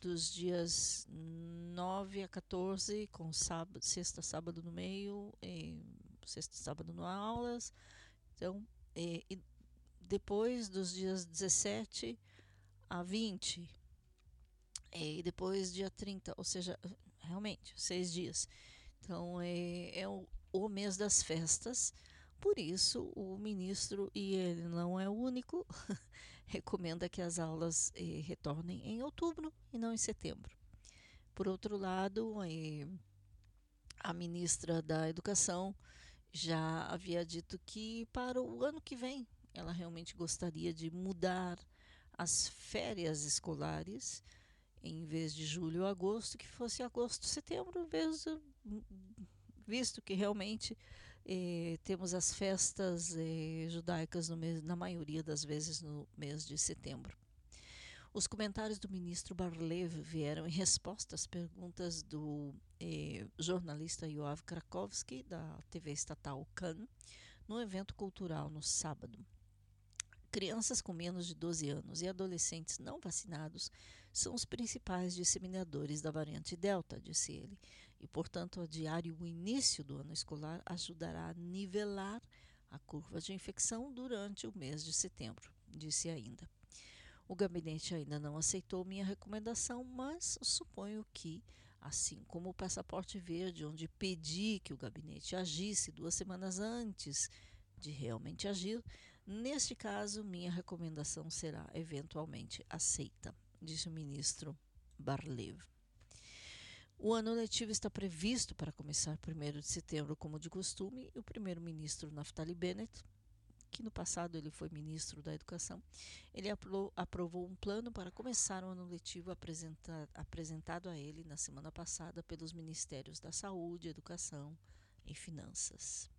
[SPEAKER 7] dos dias 9 a 14, com sábado, sexta, sábado no meio, e sexta, sábado no aulas. Então, e, e depois dos dias 17 a 20, e depois dia 30, ou seja, realmente, seis dias. Então, é, é o, o mês das festas. Por isso, o ministro, e ele não é o único, recomenda que as aulas eh, retornem em outubro e não em setembro. Por outro lado, eh, a ministra da Educação já havia dito que para o ano que vem ela realmente gostaria de mudar as férias escolares em vez de julho ou agosto, que fosse agosto, setembro, visto que realmente eh, temos as festas eh, judaicas mês, na maioria das vezes no mês de setembro. Os comentários do ministro Barlev vieram em resposta às perguntas do eh, jornalista Yoav Krakowski, da TV estatal Kan, no evento cultural no sábado. Crianças com menos de 12 anos e adolescentes não vacinados são os principais disseminadores da variante Delta, disse ele, e, portanto, adiar o início do ano escolar ajudará a nivelar a curva de infecção durante o mês de setembro, disse ainda. O gabinete ainda não aceitou minha recomendação, mas suponho que, assim como o passaporte verde, onde pedi que o gabinete agisse duas semanas antes de realmente agir, neste caso minha recomendação será eventualmente aceita, disse o ministro Barlev. O ano letivo está previsto para começar 1 de setembro, como de costume, e o primeiro-ministro Naftali Bennett, que no passado ele foi ministro da Educação, ele aprovou um plano para começar o ano letivo apresentado a ele na semana passada pelos Ministérios da Saúde, Educação e Finanças.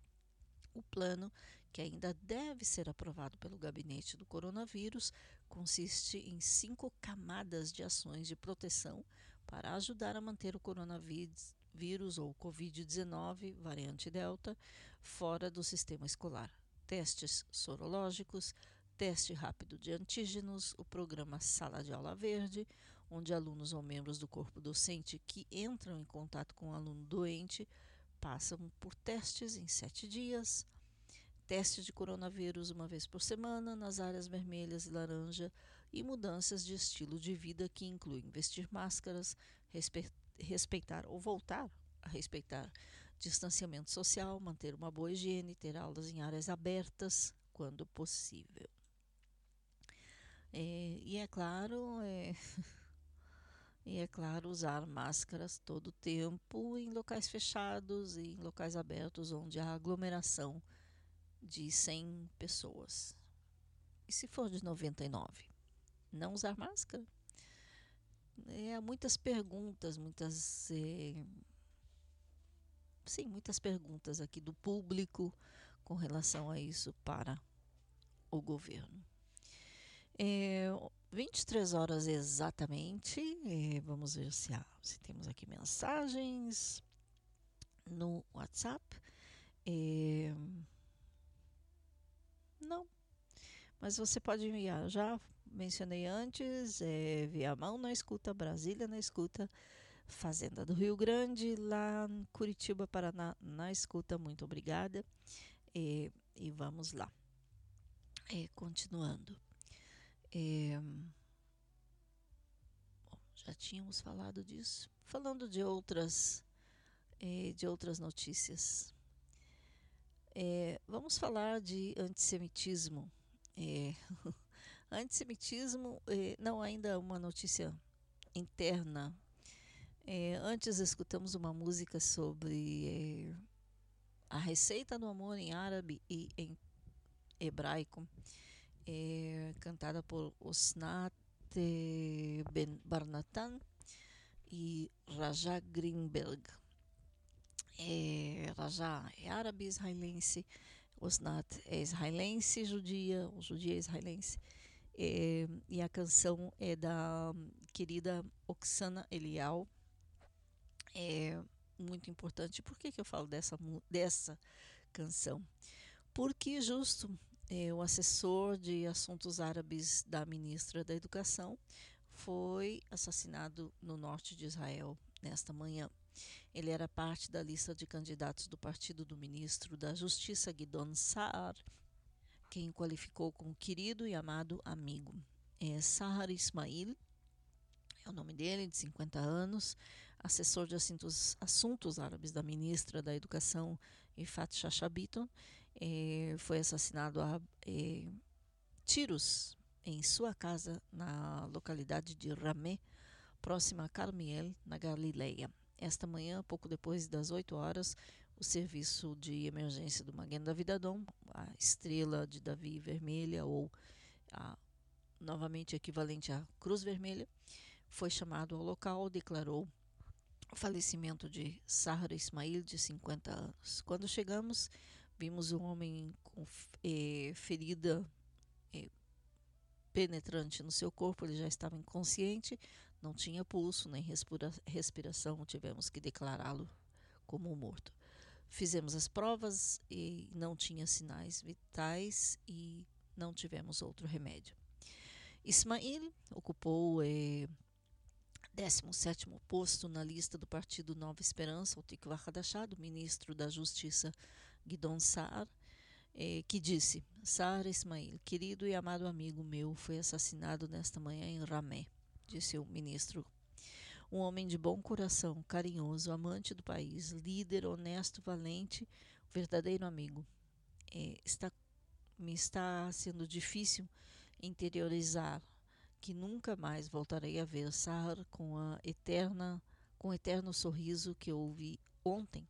[SPEAKER 7] O plano, que ainda deve ser aprovado pelo gabinete do coronavírus, consiste em cinco camadas de ações de proteção para ajudar a manter o coronavírus ou Covid-19, variante Delta, fora do sistema escolar. Testes sorológicos, teste rápido de antígenos, o programa Sala de Aula Verde, onde alunos ou membros do corpo docente que entram em contato com um aluno doente passam por testes em sete dias, teste de coronavírus uma vez por semana nas áreas vermelhas e laranja e mudanças de estilo de vida que incluem vestir máscaras, respeitar ou voltar a respeitar distanciamento social, manter uma boa higiene, ter aulas em áreas abertas quando possível. É, e é claro, é, e é claro usar máscaras todo o tempo em locais fechados e em locais abertos onde há aglomeração de 100 pessoas. E se for de 99? não usar máscara? É, muitas perguntas, muitas. É, sim, muitas perguntas aqui do público com relação a isso para o governo. É, 23 horas exatamente. É, vamos ver se, se temos aqui mensagens no WhatsApp. É, não. Mas você pode enviar. Já mencionei antes, é, Viamão na escuta, Brasília na escuta, Fazenda do Rio Grande, lá em Curitiba, Paraná na escuta. Muito obrigada. É, e vamos lá. É, continuando. É, bom, já tínhamos falado disso. Falando de outras, é, de outras notícias. É, vamos falar de antissemitismo. É, Antissemitismo, eh, não ainda uma notícia interna. Eh, antes escutamos uma música sobre eh, a receita do amor em árabe e em hebraico, cantada por Osnat Ben Barnatan e Raja Greenberg. É, Raja é árabe israelense, Osnat é israelense, judia, ou judia israelense, É, e a canção é da querida Oksana Elial. É muito importante. Por que, que eu falo dessa, dessa canção? Porque justo é, o assessor de assuntos árabes da ministra da Educação foi assassinado no norte de Israel nesta manhã. Ele era parte da lista de candidatos do partido do ministro da Justiça Guidon Saar, quem qualificou como querido e amado amigo. É Sahar Ismail, é o nome dele, de 50 anos, assessor de assuntos, assuntos árabes da ministra da Educação, Ifat Shashabiton, é, foi assassinado a é, tiros em sua casa na localidade de Ramé, próxima a Carmiel, na Galileia. Esta manhã, pouco depois das 8 horas, o serviço de emergência do Maguen David Adom, a estrela de Davi vermelha ou a, novamente equivalente à Cruz Vermelha, foi chamado ao local, declarou o falecimento de Sahra Ismail, de 50 anos. Quando chegamos, vimos um homem com eh, ferida eh, penetrante no seu corpo, ele já estava inconsciente, não tinha pulso nem respira respiração, tivemos que declará-lo como morto. Fizemos as provas e não tinha sinais vitais e não tivemos outro remédio. Ismail ocupou eh, 17 posto na lista do partido Nova Esperança, o Tikva Hadashah, do ministro da Justiça Guidon Saar, eh, que disse: Saar Ismail, querido e amado amigo meu, foi assassinado nesta manhã em Ramé, disse o ministro um homem de bom coração, carinhoso, amante do país, líder, honesto, valente, verdadeiro amigo. É, está, me está sendo difícil interiorizar que nunca mais voltarei a ver Sar com a eterna, com o eterno sorriso que ouvi ontem.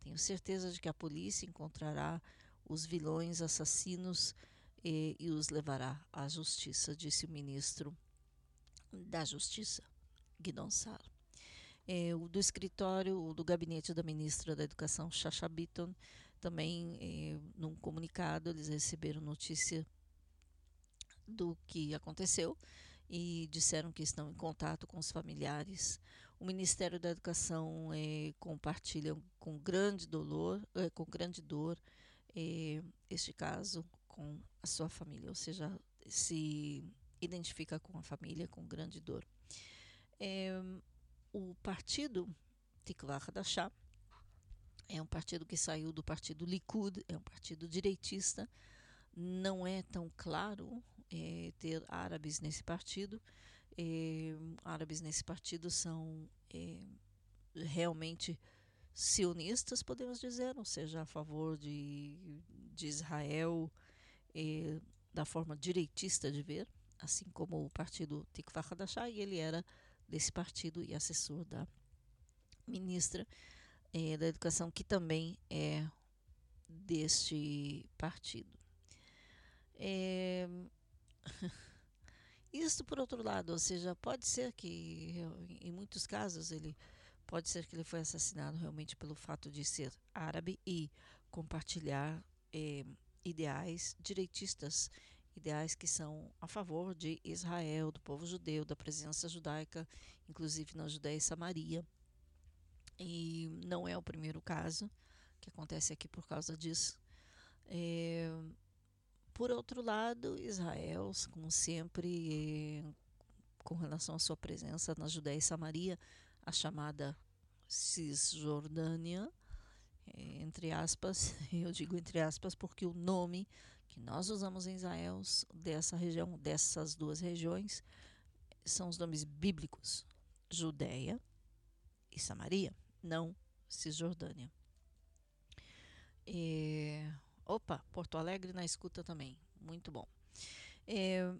[SPEAKER 7] Tenho certeza de que a polícia encontrará os vilões assassinos e, e os levará à justiça, disse o ministro da Justiça. Guidon Sar. É, o do escritório, o do gabinete da ministra da Educação, Chacha Bitton, também, é, num comunicado, eles receberam notícia do que aconteceu e disseram que estão em contato com os familiares. O Ministério da Educação é, compartilha com grande dolor, é, com grande dor, é, este caso com a sua família, ou seja, se identifica com a família com grande dor. É, o partido Tikva Hadashah é um partido que saiu do partido Likud, é um partido direitista. Não é tão claro é, ter árabes nesse partido. É, árabes nesse partido são realmente sionistas, podemos dizer, ou seja, a favor de, de Israel da forma direitista de ver, assim como o partido Tikva Hadashah, e ele era desse partido e assessor da ministra eh, da Educação, que também é deste partido. É... Isso por outro lado, ou seja, pode ser que em muitos casos ele pode ser que ele foi assassinado realmente pelo fato de ser árabe e compartilhar eh, ideais direitistas ideais que são a favor de Israel, do povo judeu, da presença judaica, inclusive na Judéia e Samaria. E não é o primeiro caso que acontece aqui por causa disso. É, por outro lado, Israel, como sempre, é, com relação à sua presença na Judéia e Samaria, a chamada Cisjordânia, é, entre aspas, eu digo entre aspas porque o nome que nós usamos em Israel dessa região, dessas duas regiões, são os nomes bíblicos: Judéia e Samaria, não Cisjordânia. É, opa, Porto Alegre na escuta também, muito bom. É,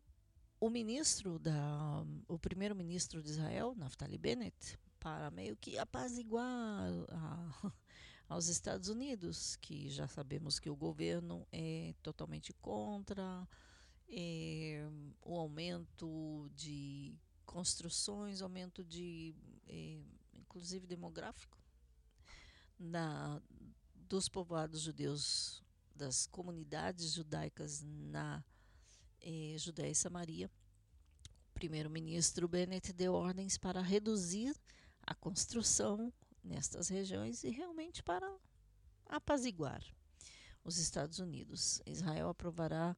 [SPEAKER 7] o ministro da, o primeiro-ministro de Israel, Naftali Bennett, para meio que apaziguar a, aos Estados Unidos, que já sabemos que o governo é totalmente contra é, o aumento de construções, aumento de, é, inclusive demográfico, na, dos povoados judeus, das comunidades judaicas na eh, Judéia e Samaria, o primeiro-ministro Bennett deu ordens para reduzir a construção nestas regiões e realmente para apaziguar os Estados Unidos. Israel aprovará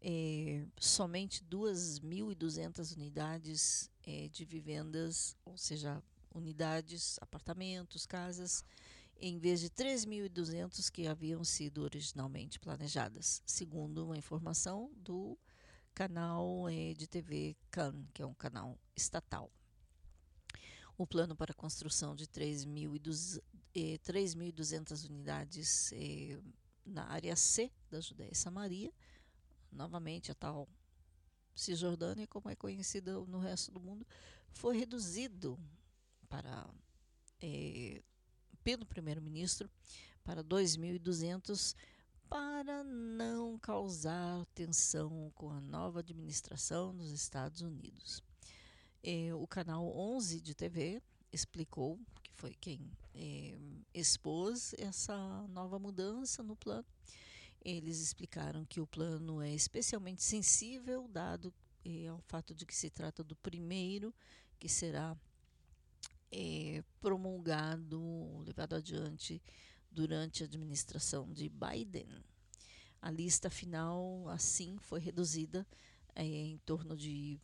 [SPEAKER 7] eh, somente 2.200 unidades eh, de vivendas, ou seja, unidades, apartamentos, casas, em vez de 3.200 que haviam sido originalmente planejadas, segundo uma informação do canal eh, de TV CAN, que é um canal estatal. O plano para a construção de 3.200 eh, unidades eh, na área C da Judéia e Samaria, novamente a tal Cisjordânia, como é conhecida no resto do mundo, foi reduzido para eh, pelo primeiro-ministro para 2.200 para não causar tensão com a nova administração dos Estados Unidos. Eh, o canal 11 de TV explicou, que foi quem eh, expôs essa nova mudança no plano. Eles explicaram que o plano é especialmente sensível, dado eh, ao fato de que se trata do primeiro que será promulgado, levado adiante durante a administração de Biden. A lista final, assim, foi reduzida em torno de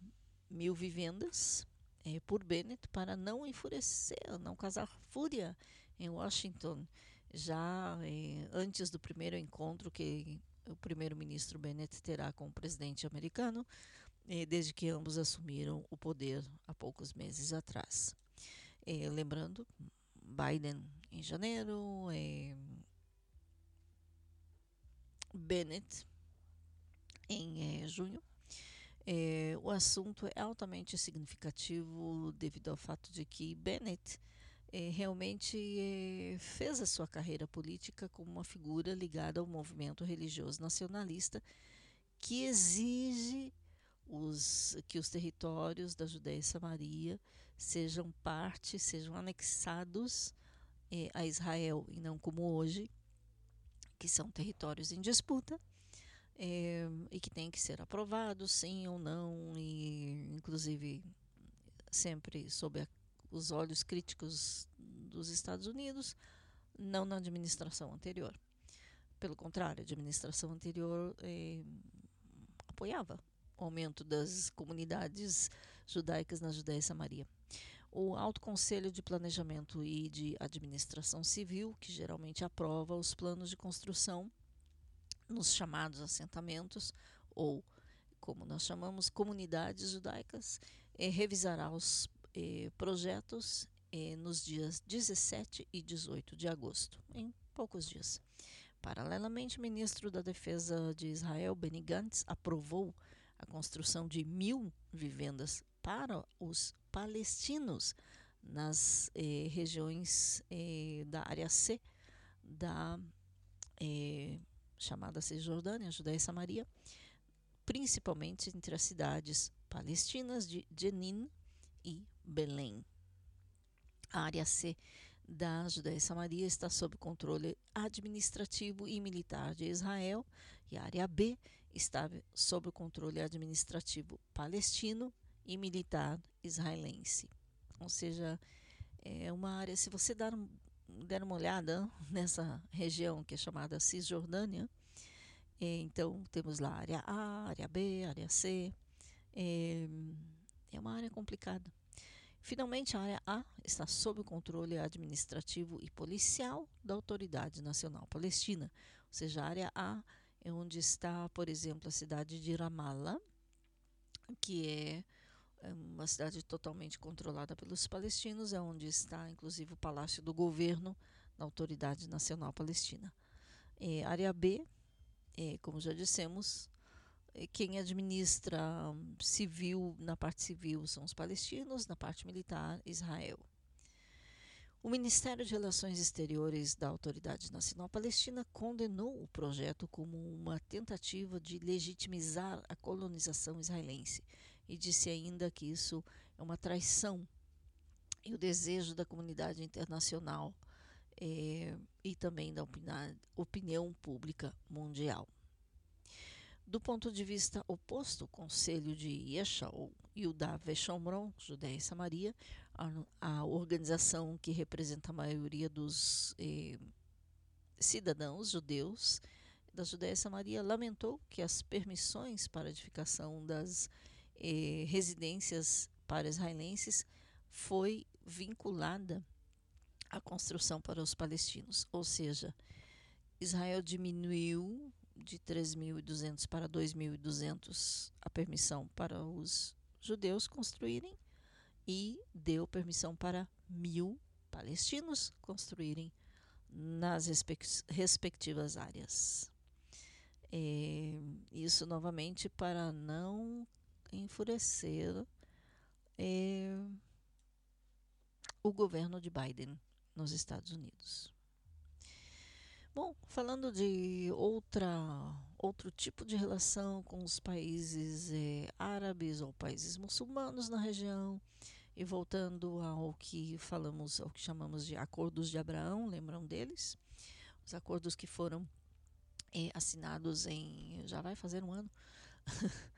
[SPEAKER 7] mil vivendas é, por Bennett para não enfurecer, não causar fúria em Washington, já é, antes do primeiro encontro que o primeiro-ministro Bennett terá com o presidente americano, é, desde que ambos assumiram o poder há poucos meses atrás. É, lembrando, Biden em janeiro, é, Bennett em é, junho. É, o assunto é altamente significativo devido ao fato de que Bennett é, realmente é, fez a sua carreira política como uma figura ligada ao movimento religioso nacionalista que exige os, que os territórios da Judéia e Samaria sejam parte, sejam anexados a Israel e não como hoje, que são territórios em disputa eh, e que têm que ser aprovados, sim ou não, e inclusive sempre sob a, os olhos críticos dos Estados Unidos, não na administração anterior. Pelo contrário, a administração anterior eh, apoiava o aumento das comunidades judaicas na Judéia e Samaria. O Alto Conselho de Planejamento e de Administração Civil, que geralmente aprova os planos de construção nos chamados assentamentos, ou como nós chamamos, comunidades judaicas, eh, revisará os eh, projetos eh, nos dias 17 e 18 de agosto, em poucos dias. Paralelamente, o ministro da Defesa de Israel, Benny Gantz, aprovou a construção de mil vivendas para os palestinos nas eh, regiões eh, da área C da eh, chamada Cisjordânia, Judéia e Samaria, principalmente entre as cidades palestinas de Jenin e Belém. A área C da Judéia e Samaria está sob controle administrativo e militar de Israel e a área B está sob o controle administrativo palestino e militar israelense. Ou seja, é uma área, se você dar, der uma olhada nessa região que é chamada Cisjordânia, então temos lá área A, área B, área C, é, é uma área complicada. Finalmente, a área A está sob o controle administrativo e policial da Autoridade Nacional Palestina, ou seja, a área A é onde está, por exemplo, a cidade de Ramallah, que é, é uma cidade totalmente controlada pelos palestinos, é onde está, inclusive, o palácio do governo da Autoridade Nacional Palestina. É, área B, é, como já dissemos, é, quem administra civil, na parte civil são os palestinos, na parte militar, Israel. O Ministério de Relações Exteriores da Autoridade Nacional Palestina condenou o projeto como uma tentativa de legitimizar a colonização israelense e disse ainda que isso é uma traição e o desejo da comunidade internacional é, e também da opinião pública mundial. Do ponto de vista oposto, o Conselho de Yesha, ou Yudá Veshomron, Judéia e Samaria, a, a, organização que representa a maioria dos eh, cidadãos judeus da Judéia e Samaria, lamentou que as permissões para edificação das eh, residências para israelenses foi vinculada à construção para os palestinos, ou seja, Israel diminuiu de 3.200 para 2.200 a permissão para os judeus construírem e deu permissão para mil palestinos construírem nas respectivas áreas. É, isso novamente para não enfurecer é, o governo de Biden nos Estados Unidos. Bom, falando de outra, outro tipo de relação com os países é, árabes ou países muçulmanos na região, e voltando ao que falamos, ao que chamamos de acordos de Abraão, lembram deles? Os acordos que foram é, assinados em, já vai fazer um ano,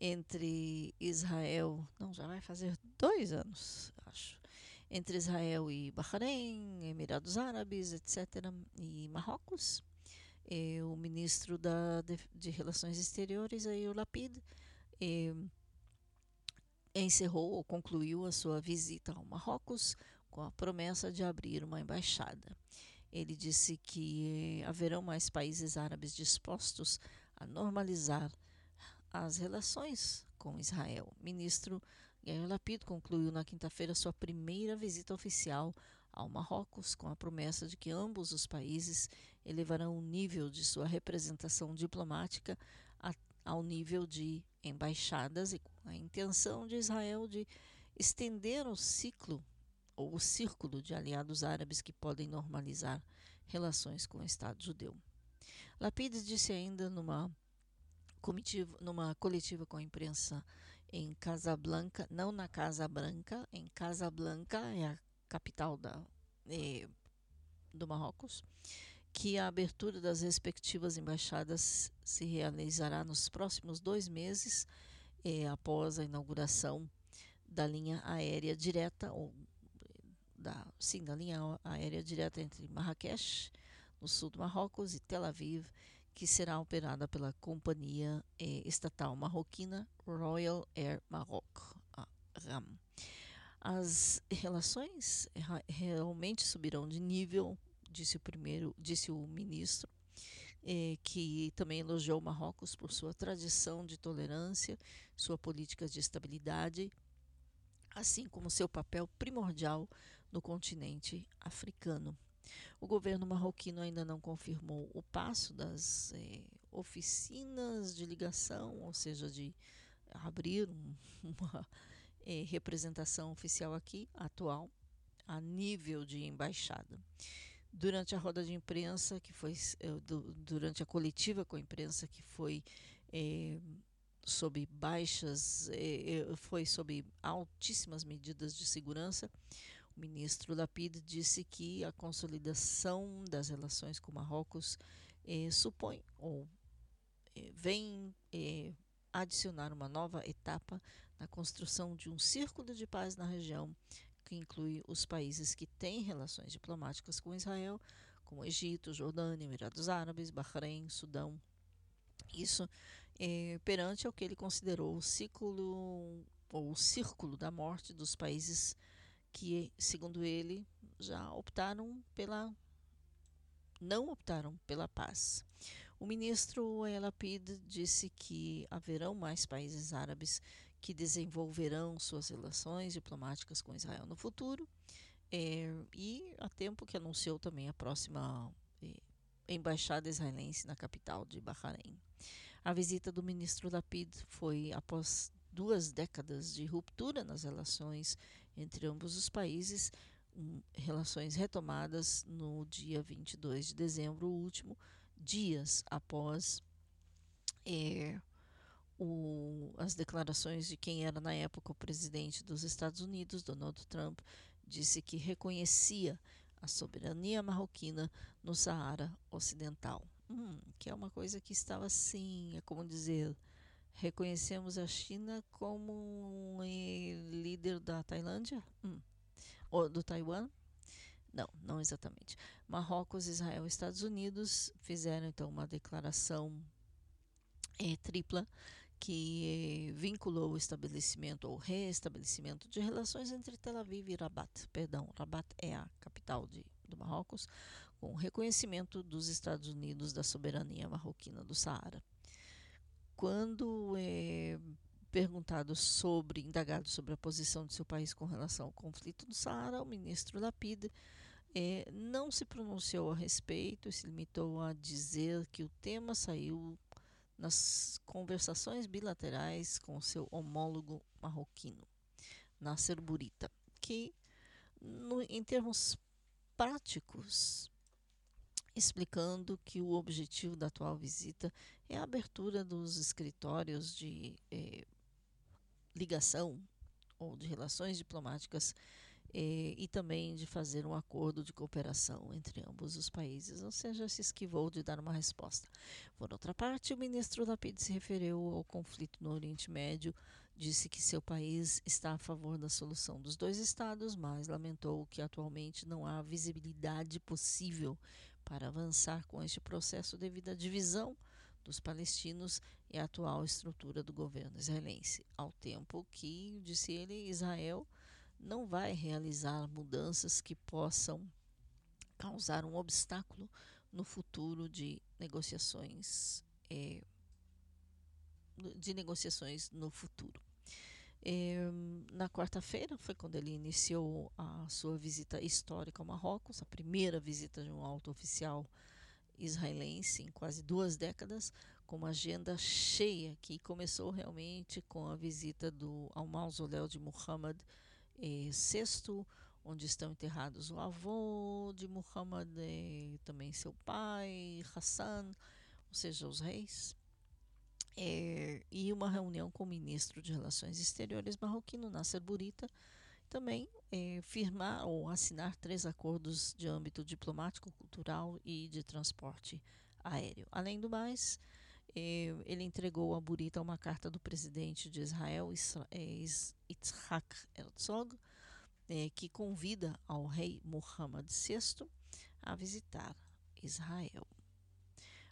[SPEAKER 7] entre Israel, não, já vai fazer dois anos, acho, entre Israel e Bahrein, Emirados Árabes, etc., e Marrocos. E o ministro da, de, de Relações Exteriores, aí, o Lapid, e, encerrou ou concluiu a sua visita ao Marrocos com a promessa de abrir uma embaixada. Ele disse que haverão mais países árabes dispostos a normalizar as relações com Israel. Ministro Yair Lapid concluiu na quinta-feira sua primeira visita oficial ao Marrocos, com a promessa de que ambos os países elevarão o nível de sua representação diplomática a, ao nível de embaixadas e com a intenção de Israel de estender o ciclo ou o círculo de aliados árabes que podem normalizar relações com o Estado judeu. Lapid disse ainda numa comitiva, numa coletiva com a imprensa em Casablanca, não na Casa Branca, em Casablanca, é a capital da, é, do Marrocos, que a abertura das respectivas embaixadas se realizará nos próximos dois meses, é, após a inauguração da linha aérea direta, ou da, sim, da linha aérea direta entre Marrakech, no sul do Marrocos, e Tel Aviv, que será operada pela companhia eh, estatal marroquina Royal Air Maroc, RAM. As relações realmente subirão de nível, disse o primeiro, disse o ministro, eh, que também elogiou Marrocos por sua tradição de tolerância, sua política de estabilidade, assim como seu papel primordial no continente africano. O governo marroquino ainda não confirmou o passo das eh, oficinas de ligação, ou seja, de abrir um, uma eh, representação oficial aqui, atual, a nível de embaixada. Durante a roda de imprensa, que foi eh, do, durante a coletiva com a imprensa, que foi sob baixas, foi sob altíssimas medidas de segurança, o ministro Lapid disse que a consolidação das relações com Marrocos eh, supõe ou eh, vem eh, adicionar uma nova etapa na construção de um círculo de paz na região que inclui os países que têm relações diplomáticas com Israel, como Egito, Jordânia, Emirados Árabes, Bahrein, Sudão. Isso eh, perante o que ele considerou o ciclo ou o círculo da morte dos países que, segundo ele, já optaram pela não optaram pela paz. O ministro El Lapid disse que haverão mais países árabes que desenvolverão suas relações diplomáticas com Israel no futuro, é, e há tempo que anunciou também a próxima é, embaixada israelense na capital de Bahrein. A visita do ministro Lapid foi após duas décadas de ruptura nas relações entre ambos os países, um, relações retomadas no dia 22 de dezembro último, dias após é, o, as declarações de quem era na época o presidente dos Estados Unidos, Donald Trump, disse que reconhecia a soberania marroquina no Saara Ocidental. hum, que é uma coisa que estava assim, é como dizer, reconhecemos a China como um líder da Tailândia, hum, ou do Taiwan. Não, não exatamente. Marrocos, Israel e Estados Unidos fizeram então uma declaração é, tripla que vinculou o estabelecimento ou reestabelecimento de relações entre Tel Aviv e Rabat. Perdão, Rabat é a capital de, do Marrocos, com reconhecimento dos Estados Unidos da soberania marroquina do Saara. Quando é perguntado sobre, indagado sobre a posição de seu país com relação ao conflito do Saara, o ministro Lapid é, não se pronunciou a respeito se limitou a dizer que o tema saiu nas conversações bilaterais com seu homólogo marroquino, Nasser Burita, que, no, em termos práticos, explicando que o objetivo da atual visita é a abertura dos escritórios de eh, ligação ou de relações diplomáticas eh, e também de fazer um acordo de cooperação entre ambos os países, ou seja, se esquivou de dar uma resposta. Por outra parte, o ministro Lapid se referiu ao conflito no Oriente Médio, disse que seu país está a favor da solução dos dois estados, mas lamentou que atualmente não há visibilidade possível para avançar com este processo devido à divisão dos palestinos e à atual estrutura do governo israelense, ao tempo que, disse ele, Israel não vai realizar mudanças que possam causar um obstáculo no futuro de negociações é, de negociações no futuro. É, na quarta-feira foi quando ele iniciou a sua visita histórica ao Marrocos, a primeira visita de um alto oficial israelense em quase duas décadas, com uma agenda cheia que começou realmente com a visita do, ao mausoléu de Muhammad eh, sexto, onde estão enterrados o avô de Muhammad, eh, também seu pai, Hassan, ou seja, os reis. É, e uma reunião com o ministro de Relações Exteriores marroquino, Nasser Burita, também é, firmar ou assinar três acordos de âmbito diplomático, cultural e de transporte aéreo. Além do mais, é, ele entregou a Burita uma carta do presidente de Israel, Yitzhak Herzog, é, que convida ao rei Mohammed VI a visitar Israel.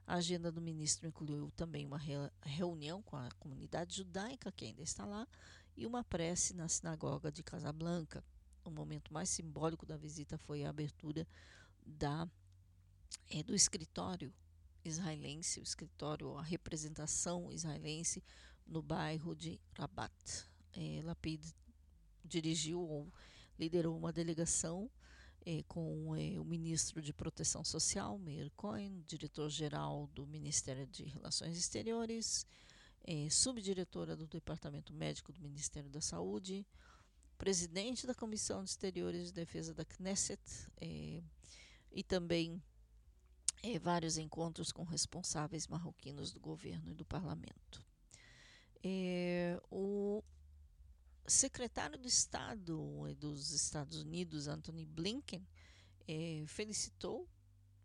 [SPEAKER 7] A agenda do ministro incluiu também uma reunião com a comunidade judaica, que ainda está lá, e uma prece na sinagoga de Casablanca. O momento mais simbólico da visita foi a abertura da, é, do escritório israelense, o escritório, a representação israelense no bairro de Rabat. É, Lapid dirigiu ou liderou uma delegação é, com é, o ministro de Proteção Social, Meir Cohen, diretor-geral do Ministério de Relações Exteriores, é, subdiretora do Departamento Médico do Ministério da Saúde, presidente da Comissão de Exteriores de Defesa da Knesset é, e também é, vários encontros com responsáveis marroquinos do governo e do parlamento. É, o secretário do Estado dos Estados Unidos, Anthony Blinken, é, felicitou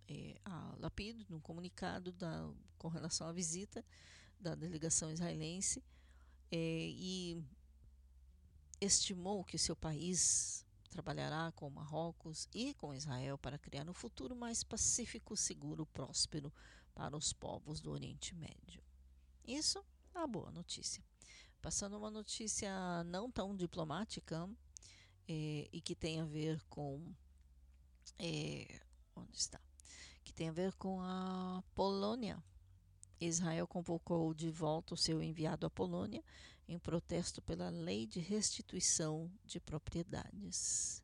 [SPEAKER 7] é, a Lapid num comunicado da, com relação à visita da delegação israelense é, e estimou que o seu país trabalhará com Marrocos e com Israel para criar um futuro mais pacífico, seguro, próspero para os povos do Oriente Médio. Isso é uma boa notícia. Passando uma notícia não tão diplomática é, e que tem a ver com. É, onde está? Que tem a ver com a Polônia. Israel convocou de volta o seu enviado à Polônia em protesto pela lei de restituição de propriedades.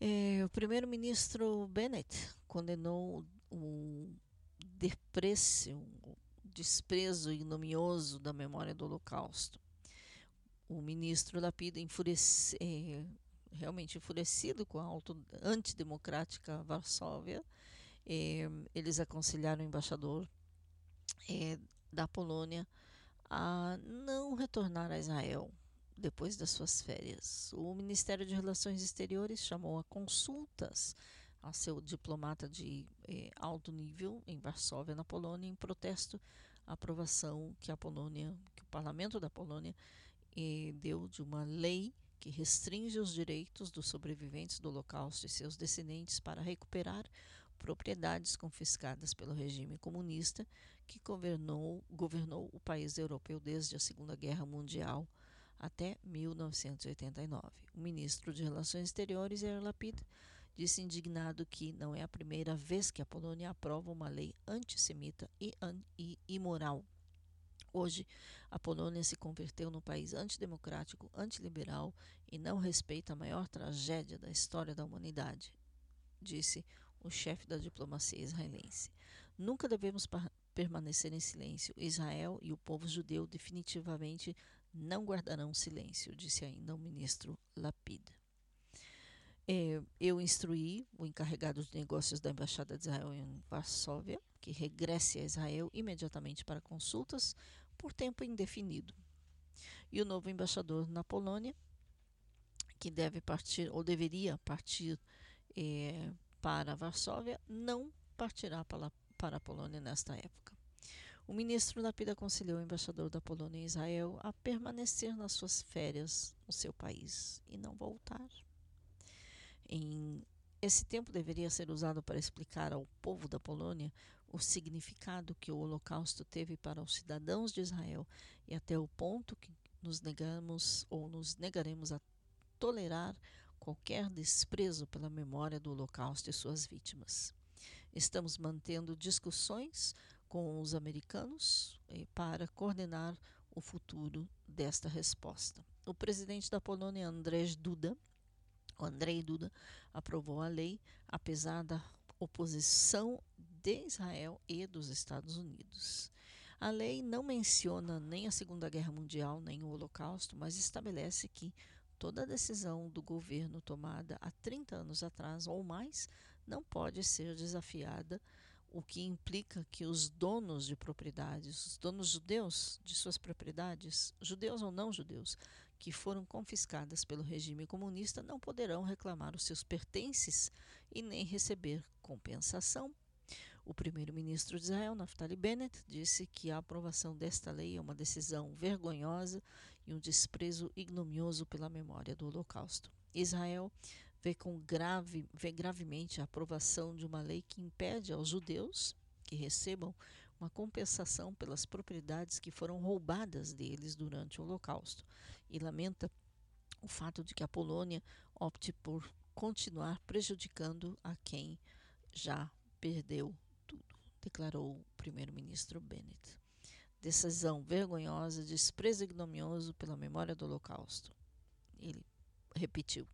[SPEAKER 7] É, o primeiro-ministro Bennett condenou o deprecio, desprezo ignomioso da memória do Holocausto. O ministro Lapida, é, realmente enfurecido com a auto, antidemocrática Varsóvia, é, eles aconselharam o embaixador é, da Polônia a não retornar a Israel depois das suas férias. O Ministério de Relações Exteriores chamou a consultas a seu diplomata de eh, alto nível em Varsóvia, na Polônia, em protesto à aprovação que a Polônia, que o parlamento da Polônia eh, deu de uma lei que restringe os direitos dos sobreviventes do Holocausto e seus descendentes para recuperar propriedades confiscadas pelo regime comunista que governou, governou o país europeu desde a Segunda Guerra Mundial até 1989. O ministro de Relações Exteriores, Yair Lapid, disse indignado que não é a primeira vez que a Polônia aprova uma lei antissemita e, e imoral. Hoje, a Polônia se converteu num país antidemocrático, antiliberal e não respeita a maior tragédia da história da humanidade, disse o chefe da diplomacia israelense. Nunca devemos permanecer em silêncio. Israel e o povo judeu definitivamente não guardarão silêncio, disse ainda o ministro Lapid. É, eu instruí o encarregado de negócios da Embaixada de Israel em Varsóvia que regresse a Israel imediatamente para consultas por tempo indefinido. E o novo embaixador na Polônia, que deve partir ou deveria partir é, para Varsóvia, não partirá para, para a Polônia nesta época. O ministro Lapid aconselhou o embaixador da Polônia em Israel a permanecer nas suas férias no seu país e não voltar. Em esse tempo deveria ser usado para explicar ao povo da Polônia o significado que o Holocausto teve para os cidadãos de Israel e até o ponto que nos negamos ou nos negaremos a tolerar qualquer desprezo pela memória do Holocausto e suas vítimas. Estamos mantendo discussões com os americanos eh, para coordenar o futuro desta resposta. O presidente da Polônia, Andrzej Duda, Andrei Duda aprovou a lei, apesar da oposição de Israel e dos Estados Unidos. A lei não menciona nem a Segunda Guerra Mundial nem o Holocausto, mas estabelece que toda decisão do governo tomada há 30 anos atrás ou mais não pode ser desafiada, o que implica que os donos de propriedades, os donos judeus de suas propriedades, judeus ou não judeus, que foram confiscadas pelo regime comunista não poderão reclamar os seus pertences e nem receber compensação. O primeiro-ministro de Israel, Naftali Bennett, disse que a aprovação desta lei é uma decisão vergonhosa e um desprezo ignomioso pela memória do Holocausto. Israel vê, com grave, vê gravemente a aprovação de uma lei que impede aos judeus que recebam uma compensação pelas propriedades que foram roubadas deles durante o Holocausto e lamenta o fato de que a Polônia opte por continuar prejudicando a quem já perdeu tudo, declarou o primeiro-ministro Bennett. Decisão vergonhosa, desprezo ignomioso pela memória do Holocausto. Ele repetiu.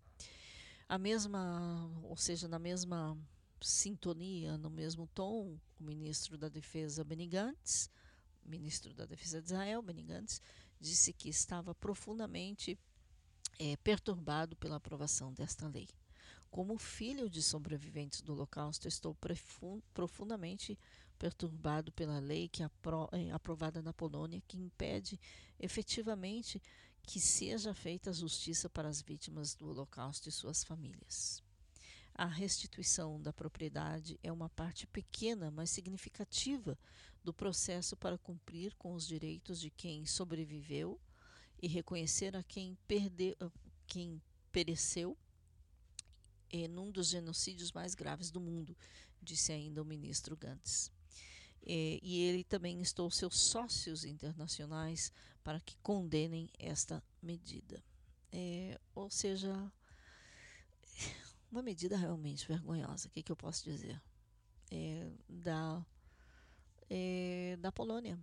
[SPEAKER 7] A mesma, ou seja, na mesma sintonia, no mesmo tom, o ministro da Defesa Benny Gantz, ministro da Defesa de Israel, Benny Gantz, disse que estava profundamente é, perturbado pela aprovação desta lei. Como filho de sobreviventes do Holocausto, estou profundamente perturbado pela lei que é aprovada na Polônia, que impede efetivamente que seja feita justiça para as vítimas do Holocausto e suas famílias. A restituição da propriedade é uma parte pequena, mas significativa do processo para cumprir com os direitos de quem sobreviveu e reconhecer a quem, perdeu, quem pereceu em um dos genocídios mais graves do mundo, disse ainda o ministro Gantz. E, ele também instou seus sócios internacionais para que condenem esta medida. É, ou seja, uma medida realmente vergonhosa. O que, que eu posso dizer? É, da, é, da Polônia.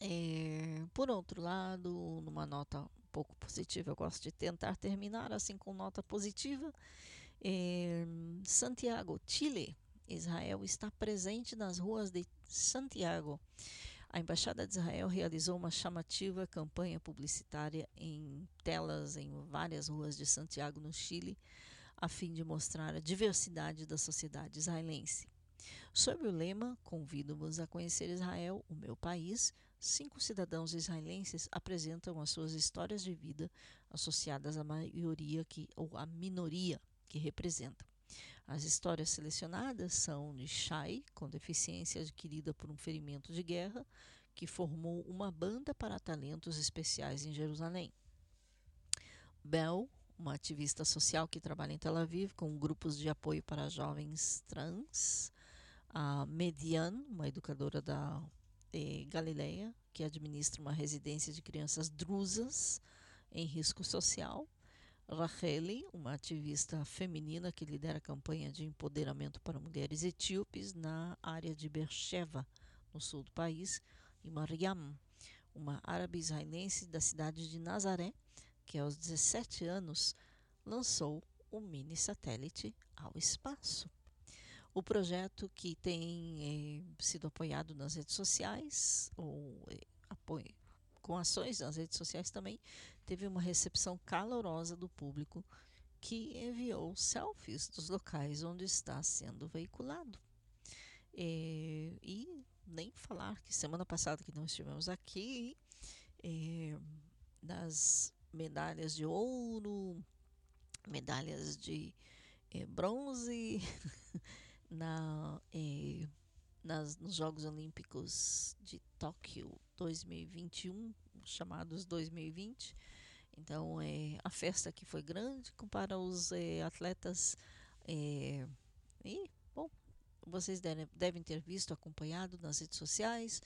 [SPEAKER 7] É, por outro lado, numa nota um pouco positiva, eu gosto de tentar terminar assim com nota positiva. É, Santiago, Chile, Israel está presente nas ruas de Santiago. A Embaixada de Israel realizou uma chamativa campanha publicitária em telas em várias ruas de Santiago, no Chile, a fim de mostrar a diversidade da sociedade israelense. Sob o lema Convido-vos a conhecer Israel, o meu país, cinco cidadãos israelenses apresentam as suas histórias de vida associadas à maioria que, ou à minoria que representam. As histórias selecionadas são de Shai, com deficiência adquirida por um ferimento de guerra, que formou uma banda para talentos especiais em Jerusalém. Bel, uma ativista social que trabalha em Tel Aviv com grupos de apoio para jovens trans. A Median, uma educadora da eh, Galileia, que administra uma residência de crianças drusas em risco social. Racheli, uma ativista feminina que lidera a campanha de empoderamento para mulheres etíopes na área de Beersheba, no sul do país. E Mariam, uma árabe israelense da cidade de Nazaré, que aos 17 anos lançou o mini satélite ao espaço. O projeto que tem eh, sido apoiado nas redes sociais, ou eh, apoio, com ações nas redes sociais também, teve uma recepção calorosa do público que enviou selfies dos locais onde está sendo veiculado. Eh, e nem falar que semana passada que nós estivemos aqui, das medalhas de ouro, medalhas de eh, bronze na, eh, nas, nos Jogos Olímpicos de Tóquio 2021, chamados 2020. Então, é, a festa aqui foi grande para os é, atletas. É, e, bom, vocês devem, devem ter visto, acompanhado nas redes sociais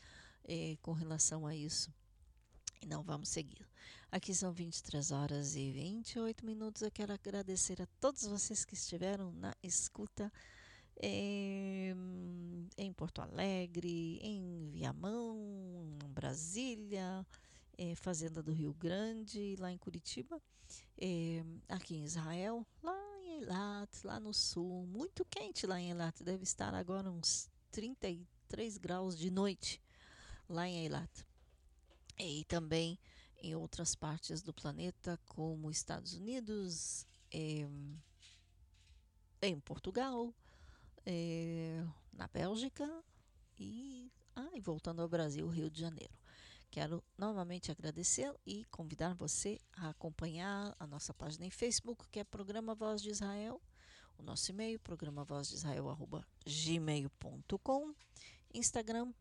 [SPEAKER 7] com relação a isso. E não vamos seguir. Aqui são 23 horas e 28 minutos. Eu quero agradecer a todos vocês que estiveram na escuta em, em Porto Alegre, em Viamão, em Brasília, em Fazenda do Rio Grande, lá em Curitiba, aqui em Israel, lá em Eilat, lá no sul. Muito quente lá em Eilat. Deve estar agora uns 33 graus de noite lá em Eilat e também em outras partes do planeta, como Estados Unidos, é, em Portugal, é, na Bélgica e, ah, voltando ao Brasil, Rio de Janeiro. Quero novamente agradecer e convidar você a acompanhar a nossa página em Facebook, que é Programa Voz de Israel, o nosso e-mail, programa voz de Israel, Instagram,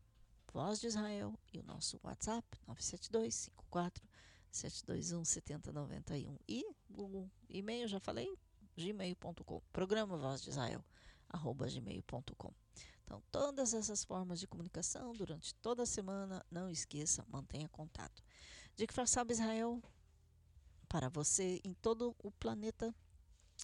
[SPEAKER 7] Voz de Israel e o nosso WhatsApp 972 54 721 7091 e o e-mail já falei gmail.com programa Voz de Israel gmail.com então todas essas formas de comunicação durante toda a semana não esqueça mantenha contato. De que sabe Israel? Para você em todo o planeta.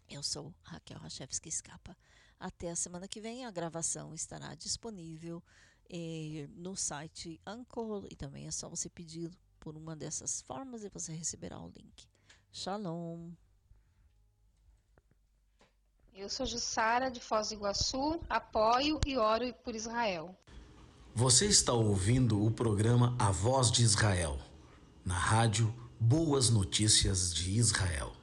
[SPEAKER 7] Eu sou Raquel Rachevski Escapa. Até a semana que vem a gravação estará disponível eh, no site Anchor e também é só você pedir por uma dessas formas e você receberá o link. Shalom!
[SPEAKER 15] Eu sou Jussara de Foz do Iguaçu, apoio e oro por Israel.
[SPEAKER 16] Você está ouvindo o programa A Voz de Israel, na rádio Boas Notícias de Israel.